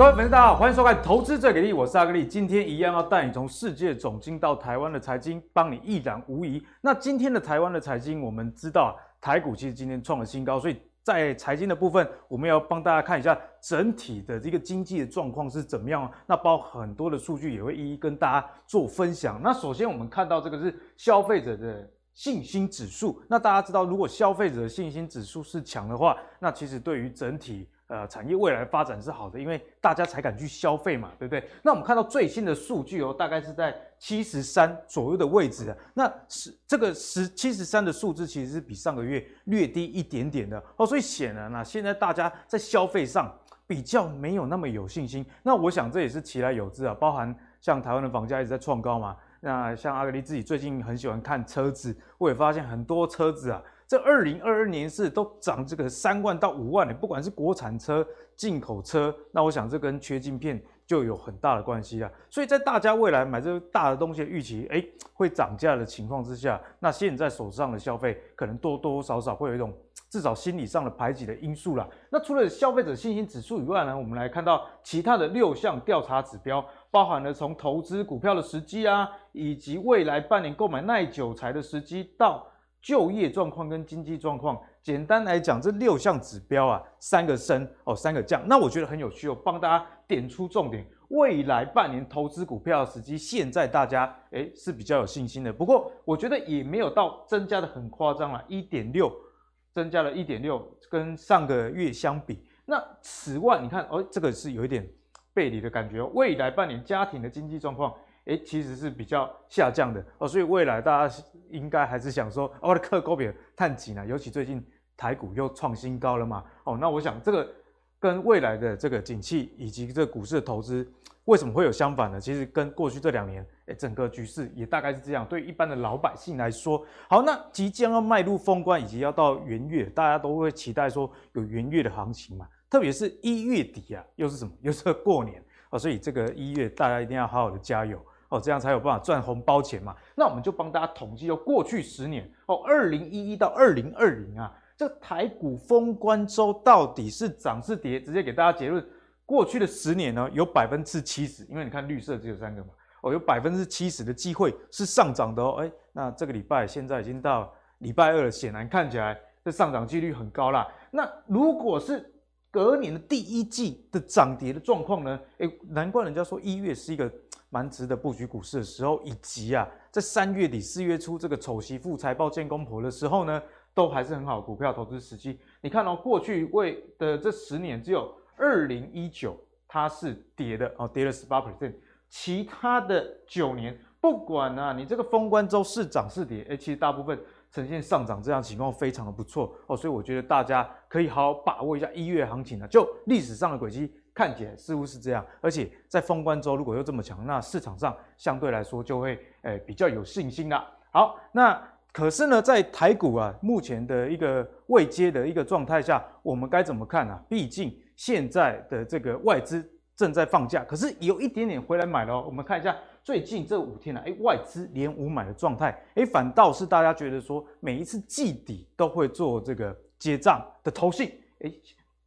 各位粉丝，大家好，欢迎收看《投资最给力》，我是阿格力。今天一样要带你从世界总经到台湾的财经，帮你一览无遗。那今天的台湾的财经，我们知道台股其实今天创了新高，所以在财经的部分，我们要帮大家看一下整体的这个经济的状况是怎么样。那包括很多的数据也会一一跟大家做分享。那首先我们看到这个是消费者的信心指数。那大家知道，如果消费者的信心指数是强的话，那其实对于整体呃，产业未来发展是好的，因为大家才敢去消费嘛，对不对？那我们看到最新的数据哦，大概是在七十三左右的位置的。那十这个十七十三的数字，其实是比上个月略低一点点的哦。所以显然啊，现在大家在消费上比较没有那么有信心。那我想这也是其来有之啊，包含像台湾的房价一直在创高嘛。那像阿格力自己最近很喜欢看车子，我也发现很多车子啊。这二零二二年是都涨这个三万到五万的，不管是国产车、进口车，那我想这跟缺晶片就有很大的关系啊。所以在大家未来买这个大的东西的预期，诶，会涨价的情况之下，那现在手上的消费可能多多少少会有一种至少心理上的排挤的因素啦。那除了消费者信心指数以外呢，我们来看到其他的六项调查指标，包含了从投资股票的时机啊，以及未来半年购买耐久材的时机到。就业状况跟经济状况，简单来讲，这六项指标啊，三个升哦，三个降。那我觉得很有趣哦，帮大家点出重点。未来半年投资股票的时机，现在大家诶是比较有信心的。不过我觉得也没有到增加的很夸张啦，一点六增加了一点六，跟上个月相比。那此外，你看哦，这个是有一点背离的感觉。未来半年家庭的经济状况。诶，其实是比较下降的哦，所以未来大家应该还是想说，我的课高比探紧了，尤其最近台股又创新高了嘛，哦，那我想这个跟未来的这个景气以及这个股市的投资为什么会有相反呢？其实跟过去这两年，诶，整个局势也大概是这样。对一般的老百姓来说，好，那即将要迈入封关以及要到元月，大家都会期待说有元月的行情嘛，特别是一月底啊，又是什么？又是过年啊，所以这个一月大家一定要好好的加油。哦，这样才有办法赚红包钱嘛。那我们就帮大家统计哦，过去十年哦，二零一一到二零二零啊，这台股封关周到底是涨是跌？直接给大家结论，过去的十年呢，有百分之七十，因为你看绿色只有三个嘛，哦，有百分之七十的机会是上涨的哦。哎，那这个礼拜现在已经到礼拜二了，显然看起来这上涨几率很高啦。那如果是隔年的第一季的涨跌的状况呢？哎，难怪人家说一月是一个。蛮值得布局股市的时候，以及啊，在三月底四月初这个丑媳妇财报见公婆的时候呢，都还是很好的股票投资时机。你看哦，过去为的这十年，只有二零一九它是跌的哦，跌了十八 percent。其他的九年，不管啊，你这个封关周是涨是跌，诶，其实大部分呈现上涨，这样情况非常的不错哦。所以我觉得大家可以好好把握一下一月行情啊，就历史上的轨迹。看起来似乎是这样，而且在封关周如果又这么强，那市场上相对来说就会诶、比较有信心啦。好，那可是呢，在台股啊目前的一个未接的一个状态下，我们该怎么看啊？毕竟现在的这个外资正在放假，可是有一点点回来买了。我们看一下最近这五天呢、啊，诶外资连五买的状态，诶反倒是大家觉得说每一次季底都会做这个结账的投信，诶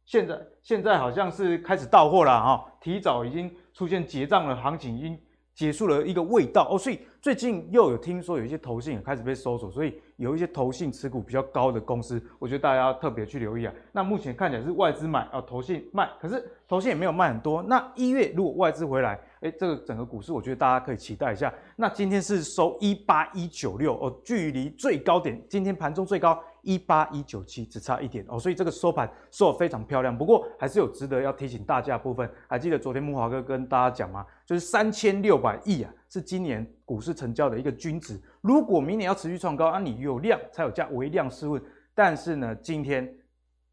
现在现在好像是开始到货了哈，提早已经出现结账的行情，已经结束了一个味道哦，所以最近又有听说有一些投信也开始被搜索，所以有一些投信持股比较高的公司，我觉得大家要特别去留意啊。那目前看起来是外资买啊，投信卖，可是投信也没有卖很多。那一月如果外资回来，哎，这个整个股市我觉得大家可以期待一下。那今天是收一八一九六哦，距离最高点今天盘中最高。一八一九七只差一点哦，所以这个收盘收的非常漂亮。不过还是有值得要提醒大家的部分，还记得昨天木华哥跟大家讲吗？就是三千六百亿啊，是今年股市成交的一个均值。如果明年要持续创高，啊，你有量才有价，微量试问。但是呢，今天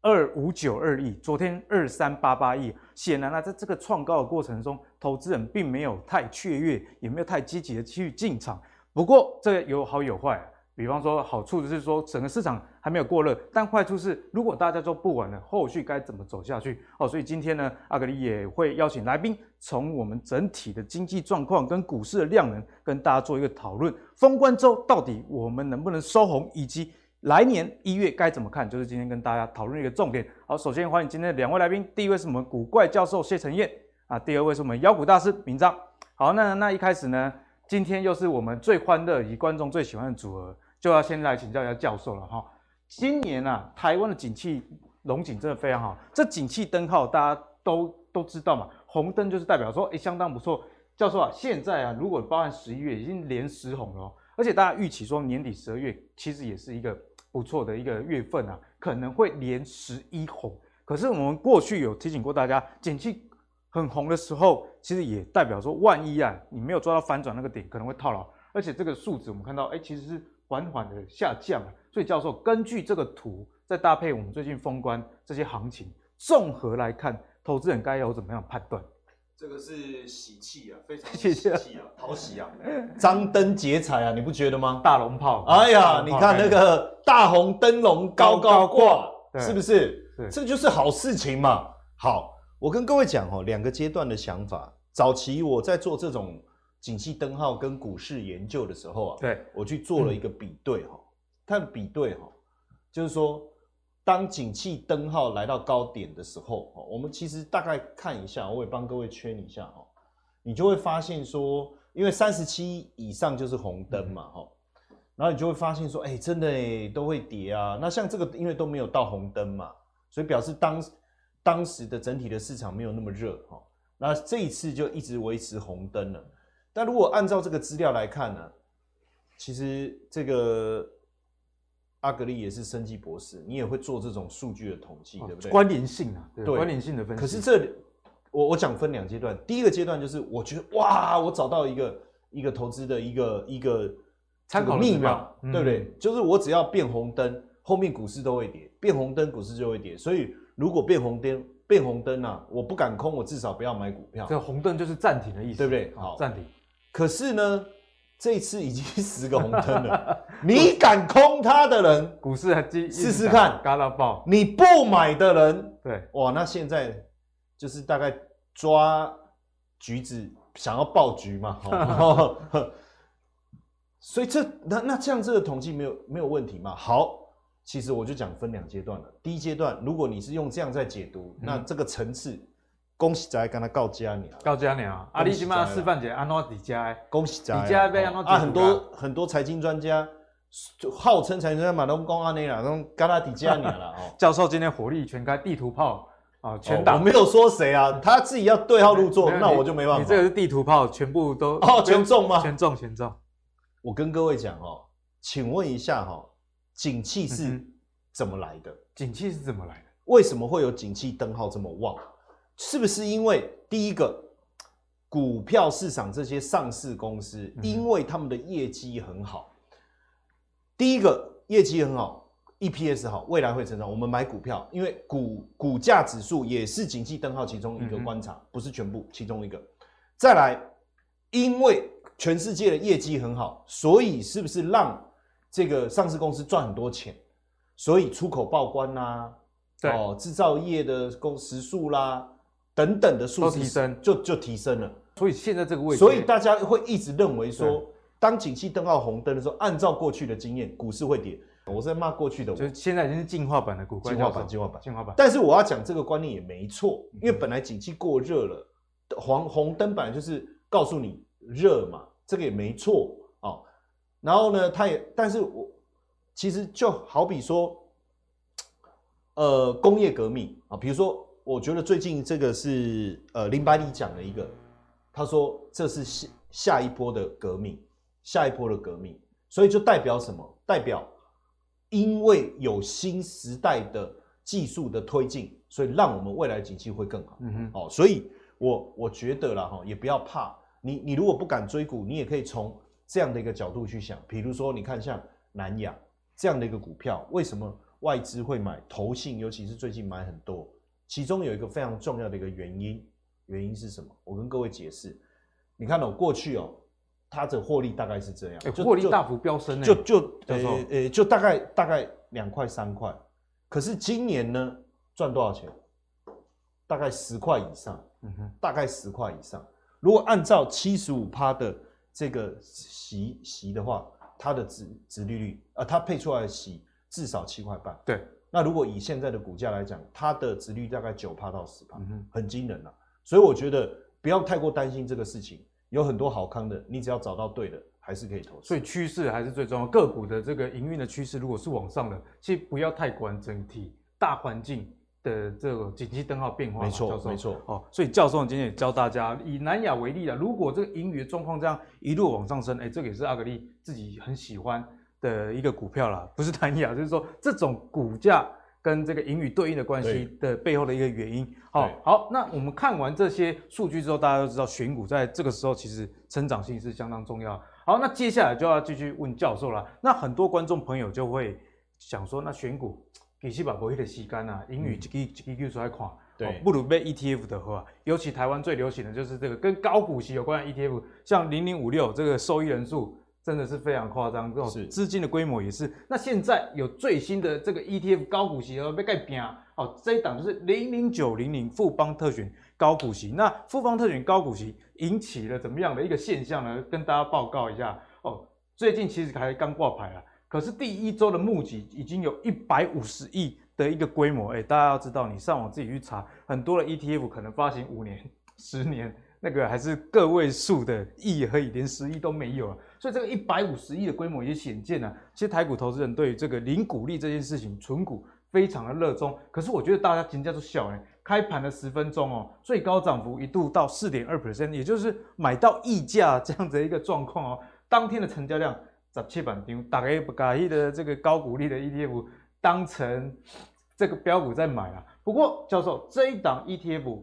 二五九二亿，昨天二三八八亿，显然呢，在这个创高的过程中，投资人并没有太雀跃，也没有太积极的去进场。不过这有好有坏啊。比方说，好处就是说整个市场还没有过热，但坏处是如果大家都不玩了，后续该怎么走下去？哦，所以今天呢，阿格力也会邀请来宾，从我们整体的经济状况跟股市的量能，跟大家做一个讨论。封关周到底我们能不能收红，以及来年一月该怎么看，就是今天跟大家讨论一个重点。好，首先欢迎今天的两位来宾，第一位是我们古怪教授谢承彦。啊，第二位是我们妖股大师明章。好，那那一开始呢，今天又是我们最欢乐以及观众最喜欢的组合，就要先来请教一下教授了哈。今年啊，台湾的景气龙景真的非常好，这景气灯号大家都都知道嘛，红灯就是代表说，哎，相当不错。教授啊，现在啊，如果包含十一月已经连十红了，而且大家预期说年底十二月其实也是一个不错的一个月份啊，可能会连十一红。可是我们过去有提醒过大家，景气很红的时候，其实也代表说，万一啊你没有抓到反转那个点，可能会套牢。而且这个数字我们看到，哎，其实是缓缓的下降。所以教授根据这个图，再搭配我们最近封关这些行情，综合来看，投资人该有怎么样判断？这个是喜气啊，非常喜气啊，讨喜啊，张灯结彩啊，你不觉得吗？大龙炮，哎呀，你看那个大红灯笼高高挂，是不是？这就是好事情嘛。好，我跟各位讲哦，两个阶段的想法。早期我在做这种景气灯号跟股市研究的时候啊，对，我去做了一个比对哈，它的比对哈，就是说。当景气灯号来到高点的时候，我们其实大概看一下，我也帮各位圈一下哦，你就会发现说，因为三十七以上就是红灯嘛，哈，然后你就会发现说，哎，真的哎，都会跌啊。那像这个，因为都没有到红灯嘛，所以表示当当时的整体的市场没有那么热哈。那这一次就一直维持红灯了。但如果按照这个资料来看呢，其实这个。阿格力也是生技博士，你也会做这种数据的统计，对不对？关联性啊，对，关联性的分析。可是这里我我讲分两阶段，第一个阶段就是我觉得哇，我找到一个一个投资的一个一个参考密码，对不对？就是我只要变红灯，后面股市都会跌；变红灯，股市就会跌。所以如果变红灯，变红灯啊，我不敢空，我至少不要买股票。这个红灯就是暂停的意思，对不对？好，暂停。可是呢？这一次已经十个红灯了，你敢空它的人，股市还试试看，嘎到爆。你不买的人，对，哇，那现在就是大概抓橘子想要爆橘嘛，所以这那那这样这个统计没有没有问题嘛？好，其实我就讲分两阶段了。第一阶段，如果你是用这样在解读，嗯、那这个层次。恭喜在跟他告家你告家你啊！阿里起码示范姐安诺底加恭喜在底加被啊！很多很多财经专家就号称财经专家马东公阿内啦，都跟他底加你了哦。教授今天火力全开，地图炮啊，全打。我没有说谁啊，他自己要对号入座，那我就没办法。你这个是地图炮，全部都哦，全中吗？全中，全中。我跟各位讲哦，请问一下哈，景气是怎么来的？景气是怎么来的？为什么会有景气灯号这么旺？是不是因为第一个股票市场这些上市公司，因为他们的业绩很好，第一个业绩很好，EPS 好，未来会成长。我们买股票，因为股股价指数也是景气灯号其中一个观察，不是全部，其中一个。再来，因为全世界的业绩很好，所以是不是让这个上市公司赚很多钱？所以出口报关啦，哦，制造业的工时数啦。等等的数字提升，就就提升了。所以现在这个位置，所以大家会一直认为说，当景气灯号红灯的时候，按照过去的经验，股市会跌。我是在骂过去的，就现在已经是进化版的股，进化版，进化版，进化版。但是我要讲这个观念也没错，因为本来景气过热了，黄红灯本来就是告诉你热嘛，这个也没错啊。然后呢，它也，但是我其实就好比说，呃，工业革命啊，比如说。我觉得最近这个是呃林百里讲了一个，他说这是下下一波的革命，下一波的革命，所以就代表什么？代表因为有新时代的技术的推进，所以让我们未来的景气会更好。嗯哼，哦，所以我我觉得啦哈，也不要怕，你你如果不敢追股，你也可以从这样的一个角度去想，比如说你看像南亚这样的一个股票，为什么外资会买？投信尤其是最近买很多。其中有一个非常重要的一个原因，原因是什么？我跟各位解释。你看哦，过去哦，它的获利大概是这样，欸、获利大幅飙升，就就呃呃，就大概大概两块三块。可是今年呢，赚多少钱？大概十块以上，嗯哼，大概十块以上。如果按照七十五趴的这个息息的话，它的值值利率啊，它配出来的息至少七块半，对。那如果以现在的股价来讲，它的值率大概九趴到十趴，很惊人了。所以我觉得不要太过担心这个事情，有很多好康的，你只要找到对的，还是可以投资。所以趋势还是最重要，个股的这个营运的趋势如果是往上的，其实不要太关整体大环境的这个景气灯号变化。没错，没错。哦，所以教授今天也教大家以南亚为例了，如果这个盈余的状况这样一路往上升，哎，这个也是阿格力自己很喜欢的一个股票啦，不是单一啊，就是说这种股价。跟这个盈余对应的关系的背后的一个原因。好，好，那我们看完这些数据之后，大家都知道选股在这个时候其实成长性是相当重要。好，那接下来就要继续问教授了。那很多观众朋友就会想说，那选股其实把不会的吸干啊，盈余一个一个出来看，对，不如被 ETF 的话，尤其台湾最流行的就是这个跟高股息有关的 ETF，像零零五六这个受益人数。真的是非常夸张，这种资金的规模也是。那现在有最新的这个 ETF 高股息要被盖拼啊！哦，这一档就是零零九零零富邦特选高股息。那富邦特选高股息引起了怎么样的一个现象呢？跟大家报告一下哦。最近其实还刚挂牌啊，可是第一周的募集已经有一百五十亿的一个规模。哎，大家要知道，你上网自己去查，很多的 ETF 可能发行五年、十年。那个还是个位数的亿和以，连十亿都没有啊！所以这个一百五十亿的规模也显见了。其实台股投资人对于这个零股利这件事情，存股非常的热衷。可是我觉得大家评价都小哎，开盘的十分钟哦，最高涨幅一度到四点二 percent，也就是买到溢价这样子一个状况哦。当天的成交量十七万张，大概不介意的这个高股利的 ETF 当成这个标股在买啊。不过教授这一档 ETF。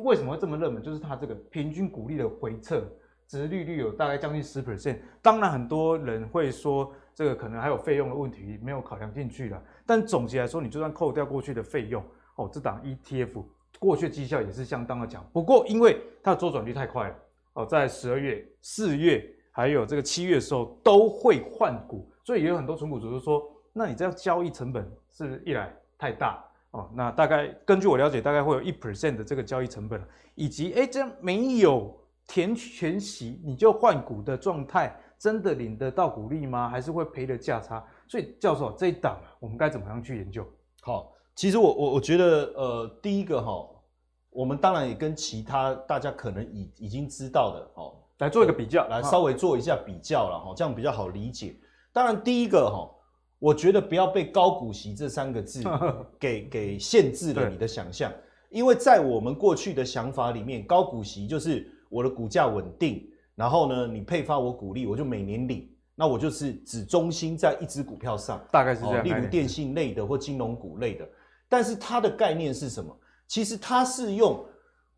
为什么会这么热门？就是它这个平均股利的回撤，殖利率有大概将近十 percent。当然，很多人会说这个可能还有费用的问题没有考量进去了。但总结来说，你就算扣掉过去的费用，哦，这档 ETF 过去绩效也是相当的强。不过，因为它的周转率太快了，哦，在十二月、四月还有这个七月的时候都会换股，所以也有很多存股族就说，那你这样交易成本是一来太大。哦，那大概根据我了解，大概会有一 percent 的这个交易成本，以及哎，这样没有填全息你就换股的状态，真的领得到股利吗？还是会赔的价差？所以教授这一档我们该怎么样去研究？好，其实我我我觉得，呃，第一个哈，我们当然也跟其他大家可能已已经知道的，哦，来做一个比较，来稍微做一下比较了哈，这样比较好理解。当然，第一个哈。我觉得不要被高股息这三个字 给给限制了你的想象，因为在我们过去的想法里面，高股息就是我的股价稳定，然后呢，你配发我股利，我就每年领，那我就是只中心在一只股票上，大概是这样，例如电信类的或金融股类的。但是它的概念是什么？其实它是用。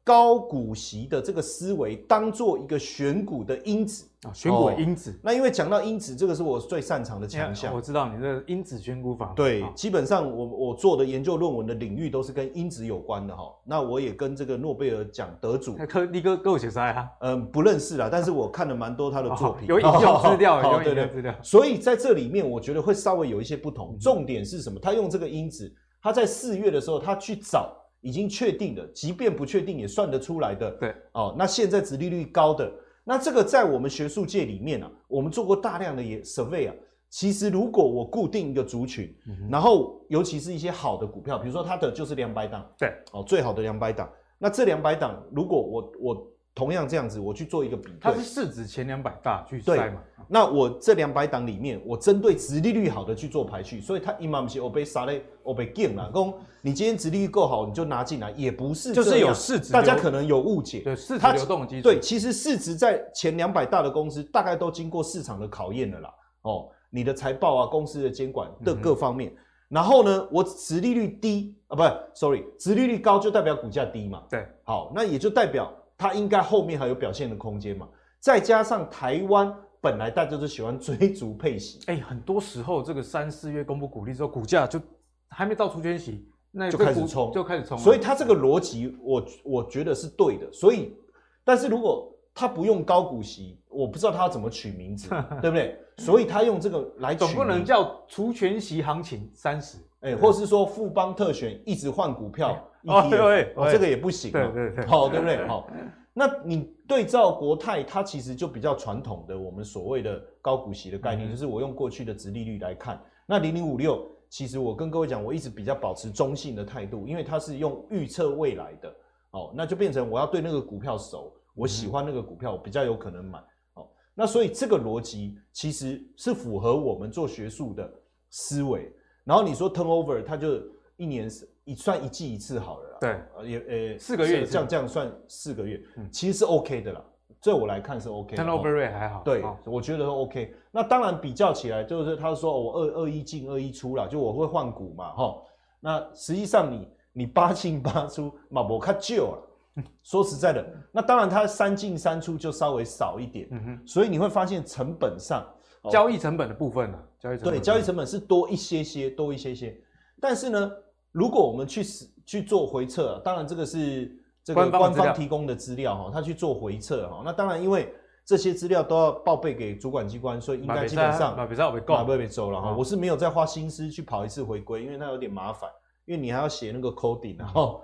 高股息的这个思维，当做一个选股的因子啊，选股的因子。那因为讲到因子，这个是我最擅长的强项。我知道你的因子选股法。对，基本上我我做的研究论文的领域都是跟因子有关的哈。那我也跟这个诺贝尔奖得主，科尼哥跟我写啥呀？嗯，不认识啦，但是我看了蛮多他的作品，有引用资料，有引用资料。所以在这里面，我觉得会稍微有一些不同。重点是什么？他用这个因子，他在四月的时候，他去找。已经确定的，即便不确定也算得出来的。对，哦，那现在殖利率高的，那这个在我们学术界里面啊，我们做过大量的也 survey 啊。其实如果我固定一个族群，嗯、然后尤其是一些好的股票，比如说它的就是两百档，对，哦，最好的两百档，那这两百档如果我我。同样这样子，我去做一个比对，它是市值前两百大去筛嘛？那我这两百档里面，我针对殖利率好的去做排序，所以它一般不是我被杀嘞，我被禁了。公，你今天殖利率够好，你就拿进来，也不是，就是有市值，大家可能有误解。对，市值流动的基础。对，其实市值在前两百大的公司，大概都经过市场的考验了啦。哦，你的财报啊，公司的监管的各方面。嗯、然后呢，我殖利率低啊，不是，sorry，殖利率高就代表股价低嘛。对，好，那也就代表。它应该后面还有表现的空间嘛？再加上台湾本来大家都喜欢追逐配息，哎、欸，很多时候这个三四月公布股利之后，股价就还没到除权息，那就开始冲，就开始冲。所以它这个逻辑，我我觉得是对的。所以，但是如果它不用高股息，我不知道它要怎么取名字，对不对？所以它用这个来取，总不能叫除权息行情三十，哎，或是说富邦特选一直换股票。哦，对，哦，这个也不行，对对对，好，对不对？好，那你对照国泰，它其实就比较传统的，我们所谓的高股息的概念，就是我用过去的殖利率来看。那零零五六，其实我跟各位讲，我一直比较保持中性的态度，因为它是用预测未来的，哦，那就变成我要对那个股票熟，我喜欢那个股票，我比较有可能买。哦，那所以这个逻辑其实是符合我们做学术的思维。然后你说 turnover，它就一年一算一季一次好了啦。对，也呃四个月这样这样算四个月，其实是 OK 的啦。在我来看是 OK 的。turnover rate 还好。对，我觉得 OK。那当然比较起来，就是他说我二二一进二一出了，就我会换股嘛，哈。那实际上你你八进八出，嘛我看旧了。说实在的，那当然它三进三出就稍微少一点。嗯哼。所以你会发现成本上。交易成本的部分呢？交易成本对，交易成本是多一些些，多一些些。但是呢，如果我们去去做回测，当然这个是这个官方提供的资料哈，他去做回测哈。那当然，因为这些资料都要报备给主管机关，所以应该基本上比较会够，不会被收了哈。我是没有再花心思去跑一次回归，因为它有点麻烦，因为你还要写那个 coding 然后。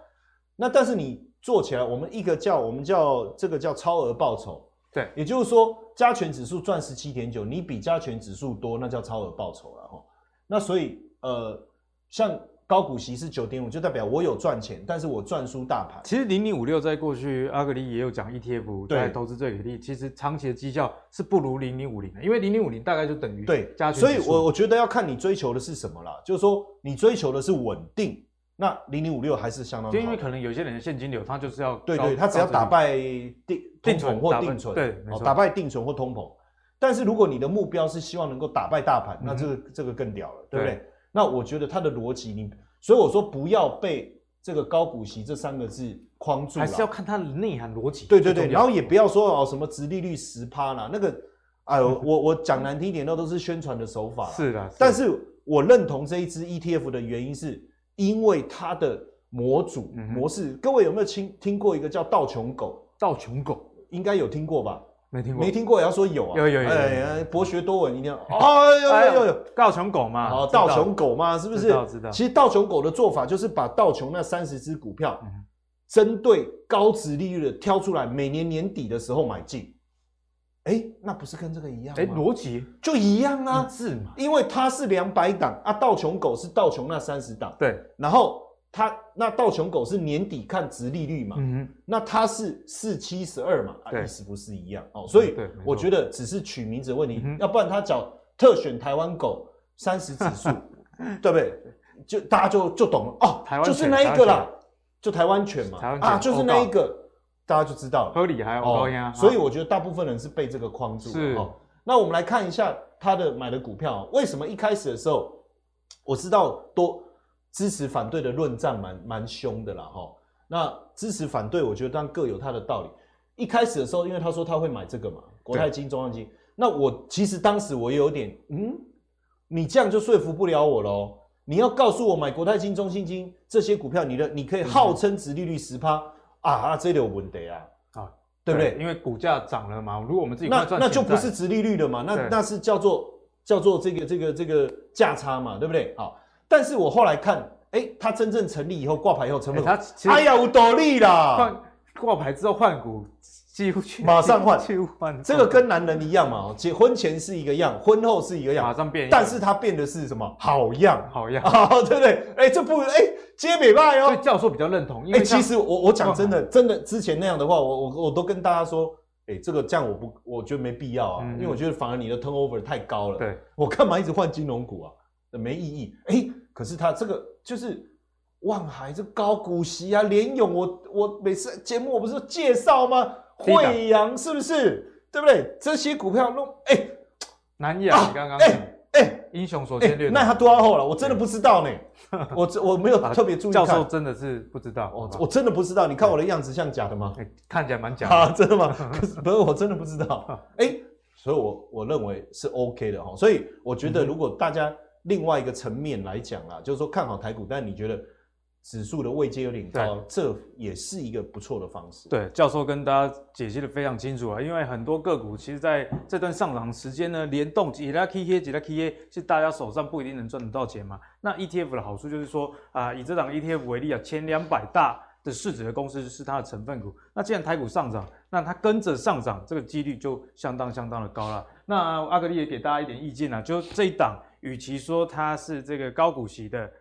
那但是你做起来，我们一个叫我们叫这个叫超额报酬。对，也就是说，加权指数赚十七点九，你比加权指数多，那叫超额报酬了哈。那所以呃，像高股息是九点五，就代表我有赚钱，但是我赚输大盘。其实零零五六在过去阿格里也有讲 ETF 在投资最给力，其实长期的绩效是不如零零五零的，因为零零五零大概就等于对加权。所以我我觉得要看你追求的是什么啦，就是说你追求的是稳定。那零零五六还是相当好，就因为可能有些人的现金流，他就是要对对，他只要打败定定存或定存，对，打败定存或通膨。但是如果你的目标是希望能够打败大盘，那这个这个更屌了，对不对？那我觉得他的逻辑，你所以我说不要被这个高股息这三个字框住，还是要看它的内涵逻辑。对对对，然后也不要说哦什么殖利率十趴啦，那个哎呦，我我讲难听一点，那都是宣传的手法。是的，但是我认同这一支 ETF 的原因是。因为它的模组模式，各位有没有听听过一个叫道琼狗？道琼狗应该有听过吧？没听过，没听过也要说有啊！有有有，哎，博学多闻一定要。哎呦呦呦，道琼狗嘛？哦，道琼狗嘛，是不是？知道知道。其实道琼狗的做法就是把道琼那三十只股票，针对高值利率的挑出来，每年年底的时候买进。哎，那不是跟这个一样吗？哎，逻辑就一样啊，是嘛？因为它是两百档啊，道琼狗是道琼那三十档，对。然后它那道琼狗是年底看值利率嘛，嗯哼，那它是四七十二嘛，啊，意思不是一样哦？所以我觉得只是取名字的问题，要不然他叫特选台湾狗三十指数，对不对？就大家就就懂了哦，台湾就是那一个啦，就台湾犬嘛，啊，就是那一个。大家就知道了，合理还有高压，所以我觉得大部分人是被这个框住了。哦，那我们来看一下他的买的股票，为什么一开始的时候我知道多支持反对的论战蛮蛮凶的啦哈。那支持反对，我觉得当然各有他的道理。一开始的时候，因为他说他会买这个嘛，国泰金、中央金，那我其实当时我也有点嗯，你这样就说服不了我喽。你要告诉我买国泰金、中信金这些股票，你的你可以号称殖利率十趴。啊啊，这里有问题啊！啊，对不对？因为股价涨了嘛。如果我们自己那那就不是殖利率的嘛，那那是叫做叫做这个这个这个价差嘛，对不对？好，但是我后来看，哎，它真正成立以后挂牌以后成本，它哎呀，有道理啦！挂牌之后换股。几乎去马上换，几乎换。这个跟男人一样嘛，结婚前是一个样，婚后是一个样，马上变。但是他变的是什么？好样，好样，对不对？哎，这不，哎，接美败哦。所以教授比较认同。哎，其实我我讲真的，真的之前那样的话，我我我都跟大家说，哎，这个这样我不，我觉得没必要啊，因为我觉得反而你的 turnover 太高了。对，我干嘛一直换金融股啊？没意义。哎，可是他这个就是望海这高股息啊，联勇，我我每次节目我不是介绍吗？慧洋是不是？对不对？这些股票弄哎，南亚，你刚刚哎哎，英雄所见略，那他多少后了？我真的不知道呢。我我没有特别注意。教授真的是不知道，我我真的不知道。你看我的样子像假的吗？看起来蛮假的。真的吗？可是不是，我真的不知道。哎，所以我我认为是 OK 的哈。所以我觉得，如果大家另外一个层面来讲啊，就是说看好台股，但你觉得？指数的位阶有点高，这也是一个不错的方式。对，教授跟大家解析的非常清楚啊，因为很多个股其实在这段上涨时间呢，联动几拉 K K 几拉 K K，其实大家手上不一定能赚得到钱嘛。那 ETF 的好处就是说啊，以这档 ETF 为例啊，前两百大的市值的公司是它的成分股。那既然台股上涨，那它跟着上涨，这个几率就相当相当的高了。那阿格力也给大家一点意见啊，就这一档，与其说它是这个高股息的。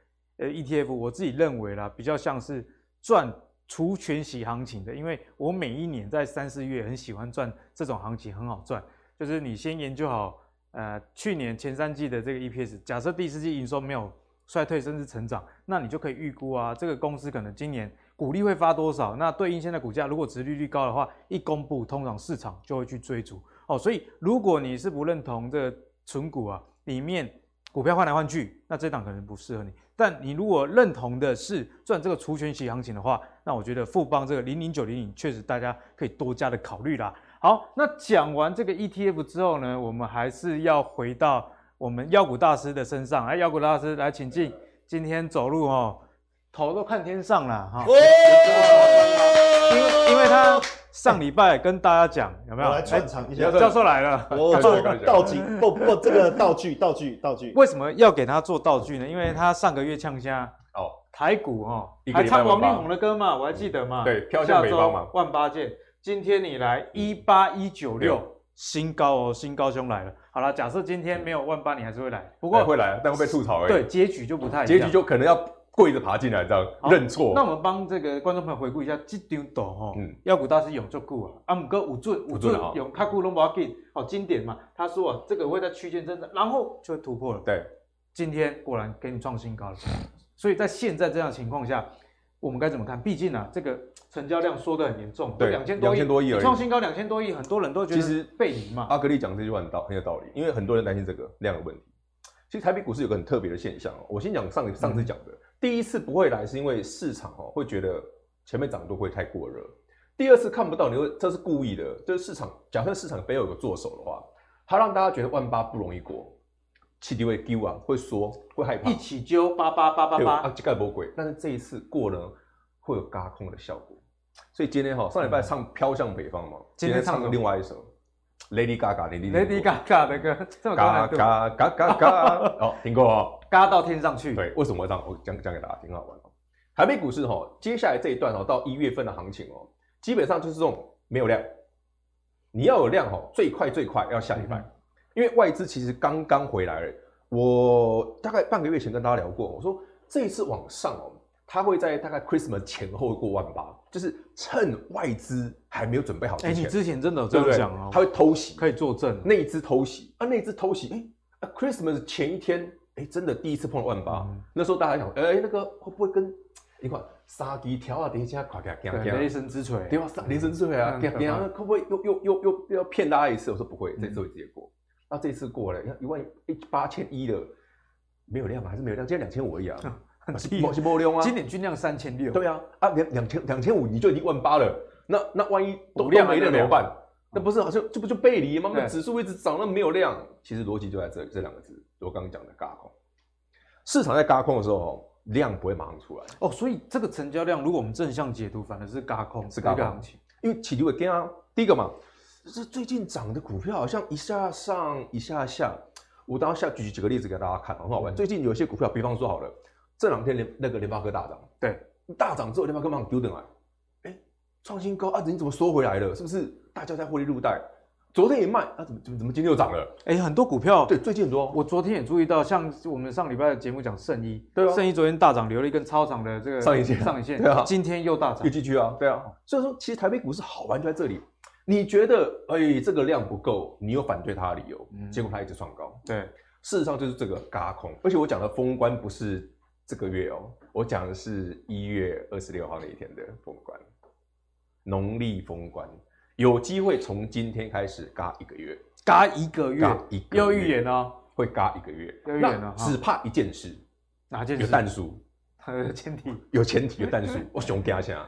呃，ETF 我自己认为啦，比较像是赚除权息行情的，因为我每一年在三四月很喜欢赚这种行情，很好赚。就是你先研究好，呃，去年前三季的这个 EPS，假设第四季营收没有衰退甚至成长，那你就可以预估啊，这个公司可能今年股利会发多少。那对应现在股价，如果殖利率高的话，一公布，通常市场就会去追逐哦。所以如果你是不认同这个存股啊，里面股票换来换去，那这档可能不适合你。但你如果认同的是赚这个除权息行情的话，那我觉得富邦这个零零九零零确实大家可以多加的考虑啦。好，那讲完这个 ETF 之后呢，我们还是要回到我们妖股大师的身上。来，妖股大师来，请进。今天走路哦，头都看天上了哈。因为因为他上礼拜跟大家讲有没有？来串场一下，教授来了。我做道具，不不，这个道具道具道具。为什么要给他做道具呢？因为他上个月呛虾哦，台股哦，还唱王力宏的歌嘛，我还记得嘛。对，飘向北方嘛，万八件。今天你来一八一九六新高哦，新高兄来了。好了，假设今天没有万八，你还是会来，不过会来，但会被吐槽而已。对，结局就不太一样，结局就可能要。跪着爬进来，这样认错。那我们帮这个观众朋友回顾一下，这张图哈，嗯，妖股大师有做过啊，啊，姆哥五尊五尊有卡库隆巴金，好经典嘛。他说啊，这个会在区间震荡，然后就会突破了。对，今天果然给你创新高了。所以在现在这样的情况下，我们该怎么看？毕竟啊，这个成交量缩得很严重，对，两千多亿，两千多亿而已，创新高两千多亿，很多人都觉得其实背离嘛。阿格力讲这句话很道很有道理，因为很多人担心这个量的问题。其实台北股市有个很特别的现象哦，我先讲上上次讲的。第一次不会来，是因为市场哦会觉得前面涨都会太过热。第二次看不到，你会这是故意的，就是市场假设市场背后有个做手的话，它让大家觉得万八不容易过，气体会丢啊，会缩，会害怕，一起揪八八八八八啊，这个不鬼。但是这一次过呢，会有嘎空的效果。所以今天哈上礼拜唱飘向北方嘛，今天唱个另外一首 Lady Gaga，Lady Gaga 的歌，嘎嘎嘎嘎嘎，哦，听过哦。嘎到天上去，对，为什么会这样？我讲讲给大家，挺好玩哦。台北股市哈，接下来这一段哦，到一月份的行情哦，基本上就是这种没有量，你要有量哦，最快最快要下礼拜，因为外资其实刚刚回来了。我大概半个月前跟大家聊过，我说这一次往上哦，它会在大概 Christmas 前后过万八，就是趁外资还没有准备好之前。哎，你之前真的有这样讲哦，它会偷袭，可以作证，内资偷袭啊，内资偷袭，哎啊，Christmas 前一天。哎，真的第一次碰到万八，嗯，那时候大家想，哎，那个会不会跟一块杀鸡条啊？等一下，垮掉，雷神之锤，对吧？雷神之锤啊，会不会又又又又又要骗大家一次？我说不会，这次会直接过。那这次过了，你看一万一八千一的没有量吗？还是没有量？今天两千五而已啊，很低，没量啊。今年均量三千六，对啊，啊两两千两千五你就已经万八了，那那万一都量没了怎么办？那不是好像这不就背离吗？那指数一直涨，那没有量，其实逻辑就在这这两个字。我刚刚讲的嘎空，市场在嘎空的时候，量不会马上出来哦。所以这个成交量，如果我们正向解读，反而是嘎空，是轧空行情。因为起跌会跟啊，第一个嘛，是最近涨的股票好像一下上一下下。我当下举几个例子给大家看，很好玩。最近有一些股票，比方说好了，这两天联那个联发科大涨，对，大涨之后联发科马上丢等来，哎，创新高啊，你怎么缩回来了？是不是大家在获利入袋？昨天也卖，啊，怎么怎么怎么今天又涨了？哎、欸，很多股票，对，最近很多。我昨天也注意到，像我们上礼拜的节目讲圣衣，对啊，圣衣昨天大涨，留了一根超长的这个上影线，上影线，对啊，今天又大涨，又继续啊，对啊。所以说，其实台北股市好玩就在这里，你觉得，哎、欸，这个量不够，你有反对它的理由，嗯、结果它一直创高。对，事实上就是这个轧空，而且我讲的封关不是这个月哦，我讲的是一月二十六号那一天的封关，农历封关。有机会从今天开始嘎一个月，嘎一个月，一个月又预言哦，会嘎一个月，又预言了，只怕一件事，哪件事？有但书，有前提，有前提，有但书。我熊惊下，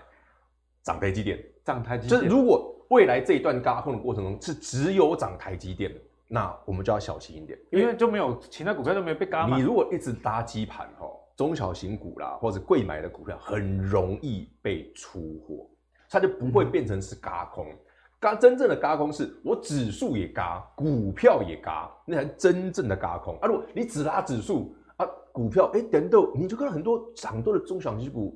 涨台积电，涨台积电。就是如果未来这一段嘎空的过程中是只有涨台积电，那我们就要小心一点，因为就没有其他股票都没有被嘎嘛。你如果一直搭基盘哈，中小型股啦，或者贵买的股票，很容易被出货，它就不会变成是嘎空。嗯轧真正的轧空是我指数也轧，股票也轧，那才真正的轧空啊！如果你只拉指数啊，股票哎等等，你就看到很多涨多的中小型股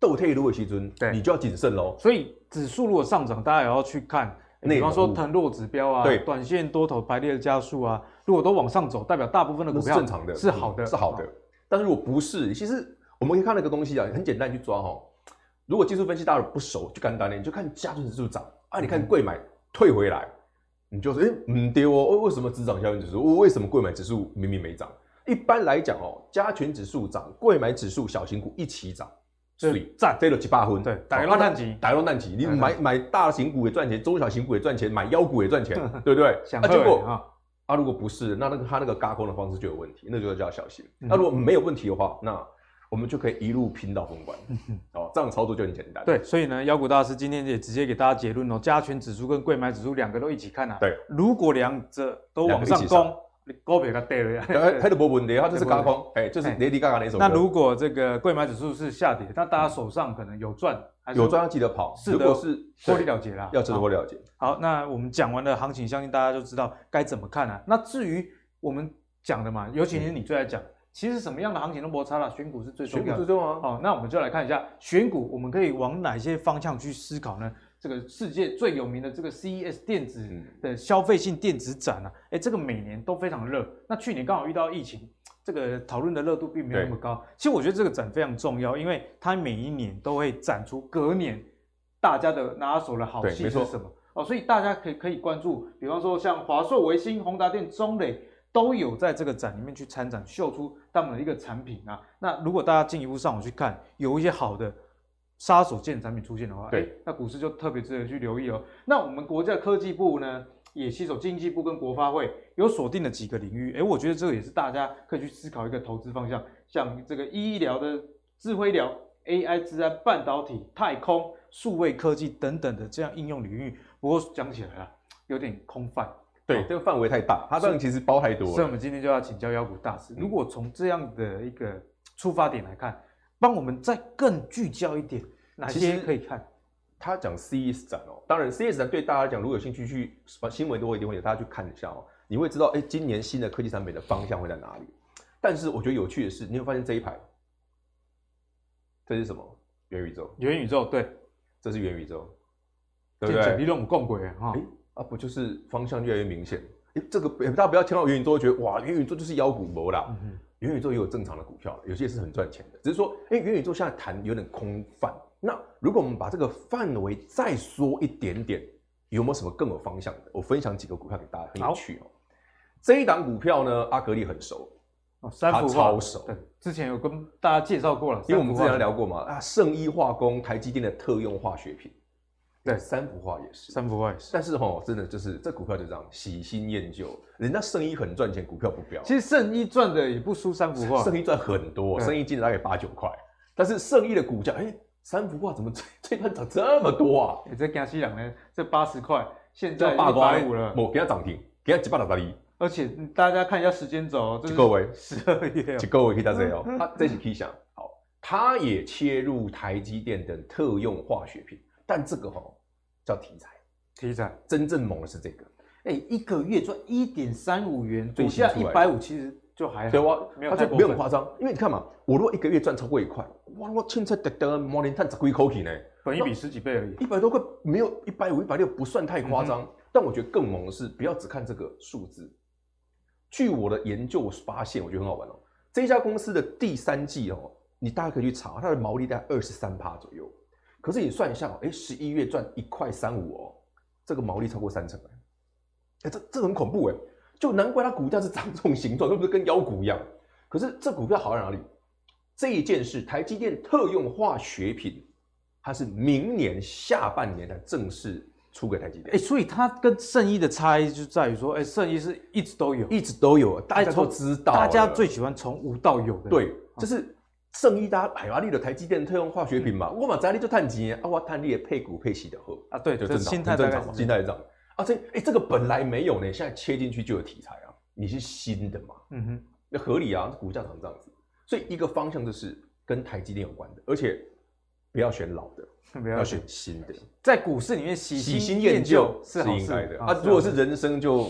倒退路的时阵，对，你就要谨慎喽。所以指数如果上涨，大家也要去看，比方说腾落指标啊，对，短线多头排列的加速啊，如果都往上走，代表大部分的股票是正常的，是好的，是好的。但是如果不是，其实我们可以看那个东西啊，很简单去抓哈。如果技术分析大家不熟，就简单点，你就看加权指数涨啊，你看贵买退回来，你就说，哎、欸，嗯，对哦，为什么只涨加权指数？为什么贵买指数明明没涨？一般来讲哦，加权指数涨，贵买指数小型股一起涨，所以赚这了七八分。对，大家都赚钱，大家都赚钱。你买买大型股也赚钱，中小型股也赚钱，买妖股也赚钱，对不对？啊，结果啊，如果不是，那那个他那个轧空的方式就有问题，那就要小心。那如果没有问题的话，那我们就可以一路拼到封关。哦，这样操作就很简单。对，所以呢，妖股大师今天也直接给大家结论哦，加权指数跟柜买指数两个都一起看啊。对，如果两者都往上攻。高比它跌了呀，它都没问题，它 就是高空，哎，就是 Lady Gaga 那首歌。那如果这个柜买指数是下跌，那大家手上可能有赚，有赚要记得跑。是的，是获利了结啦，要值得获利了结。好，那我们讲完了行情，相信大家就知道该怎么看了。那至于我们讲的嘛，尤其是你最爱讲，其实什么样的行情都摩擦了，选股是最重要的。选股最重要啊。好，那我们就来看一下选股，我们可以往哪些方向去思考呢？这个世界最有名的这个 CES 电子的消费性电子展啊，哎，这个每年都非常热。那去年刚好遇到疫情，这个讨论的热度并没有那么高。其实我觉得这个展非常重要，因为它每一年都会展出隔年大家的拿手的好戏是什么哦，所以大家可以可以关注，比方说像华硕、维星、宏达电、中磊都有在这个展里面去参展，秀出他们的一个产品啊。那如果大家进一步上网去看，有一些好的。杀手锏产品出现的话，对、欸，那股市就特别值得去留意哦。那我们国家科技部呢，也携手经济部跟国发会，有锁定了几个领域。哎、欸，我觉得这个也是大家可以去思考一个投资方向，像这个医疗的智慧医疗、AI 治安、半导体、太空、数位科技等等的这样应用领域。不过讲起来啊，有点空泛。对，这个范围太大，它这样其实包太多了。所以，我们今天就要请教妖股大师，如果从这样的一个出发点来看。帮我们再更聚焦一点，哪些可以看？他讲 CES 展哦，当然 CES 展对大家来讲，如果有兴趣去新闻多一定会有大家去看一下哦。你会知道，哎，今年新的科技产品的方向会在哪里？但是我觉得有趣的是，你会发现这一排，这是什么？元宇宙。元宇宙，对，这是元宇宙，对不对？我共轨啊！哎啊，不就是方向越来越明显？哎，这个大家不要听到元宇宙觉得哇，元宇宙就是妖股魔啦。嗯元宇宙也有正常的股票，有些是很赚钱的，只是说，哎，元宇宙现在谈有点空泛。那如果我们把这个范围再缩一点点，有没有什么更有方向的？我分享几个股票给大家，很有趣哦。这一档股票呢，阿格力很熟，哦，三福化超熟，对，之前有跟大家介绍过了，因为我们之前聊过嘛，啊，圣一化工，台积电的特用化学品。对，三幅画也是，三幅画也是，但是齁，真的就是这股票就这样喜新厌旧，人家圣一很赚钱，股票不飙。其实圣一赚的也不输三幅画，圣一赚很多，圣一今年大概八九块，但是圣一的股价，哎、欸，三幅画怎么这这盘涨这么多啊？你、欸、这江西两呢？这八十块，现在一百五了，我给它涨停，给它几百两百里？而且大家看一下时间轴，这各位十二月，各位可以大家哦，他这是可以想，好，他也切入台积电等特用化学品，但这个哦。叫题材，题材。真正猛的是这个，哎、欸，一个月赚一点三五元，股价一百五，其实就还好，对哇，没有太没有很夸张，因为你看嘛，我如果一个月赚超过一块，哇，我凊彩得得摩连碳十几块钱呢，本一比十几倍而已，一百多块没有一百五、一百六不算太夸张，嗯、但我觉得更猛的是，不要只看这个数字。据我的研究发现，我觉得很好玩哦，这家公司的第三季哦，你大家可以去查，它的毛利在二十三趴左右。可是你算一下，哎，十一月赚一块三五哦，这个毛利超过三成哎，哎，这这很恐怖哎，就难怪它股价是长这种形状，是不是跟妖股一样？可是这股票好在哪里？这一件事，台积电特用化学品，它是明年下半年才正式出给台积电。哎，所以它跟圣一的差异就在于说，哎，圣一是一直都有，一直都有，大家都知道，大家最喜欢从无到有的，对，就是。圣一大海华利的台积电特用化学品嘛，我嘛在你就赚钱啊，我赚你的配股配息的好啊，对，就正常，很正常嘛，心态是这样啊。这哎，这个本来没有呢，现在切进去就有题材啊，你是新的嘛，嗯哼，那合理啊，股价长这样子，所以一个方向就是跟台积电有关的，而且不要选老的，不要选新的，在股市里面喜新厌旧是应该的。啊，如果是人生就。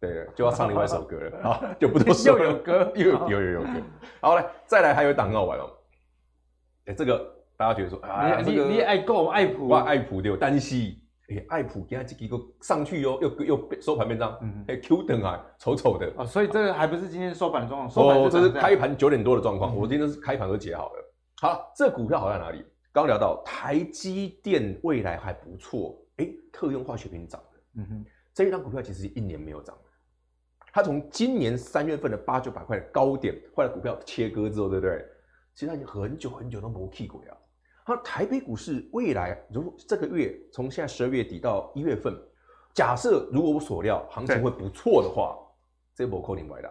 对，就要唱另外一首歌了 啊，就不多说了。又有歌，又有有有有歌。好来，再来还有一档很好玩哦。哎，这个大家觉得说啊，你你爱购爱普，哇爱普对，单西哎爱普给他这几个上去哟，又又收盘变涨，哎 Q 等啊，丑丑的啊，所以这个还不是今天收盘的状况，哦，这是开盘九点多的状况，我今天是开盘都解好了。好，这股票好在哪里？刚聊到台积电未来还不错，哎，特用化学品涨了。嗯哼，这一张股票其实一年没有涨。它从今年三月份的八九百块的高点，后来股票切割之后，对不对？其实它已经很久很久都没起过了。它台北股市未来，如果这个月从现在十二月底到一月份，假设如果我所料行情会不错的话，这波扣你回来。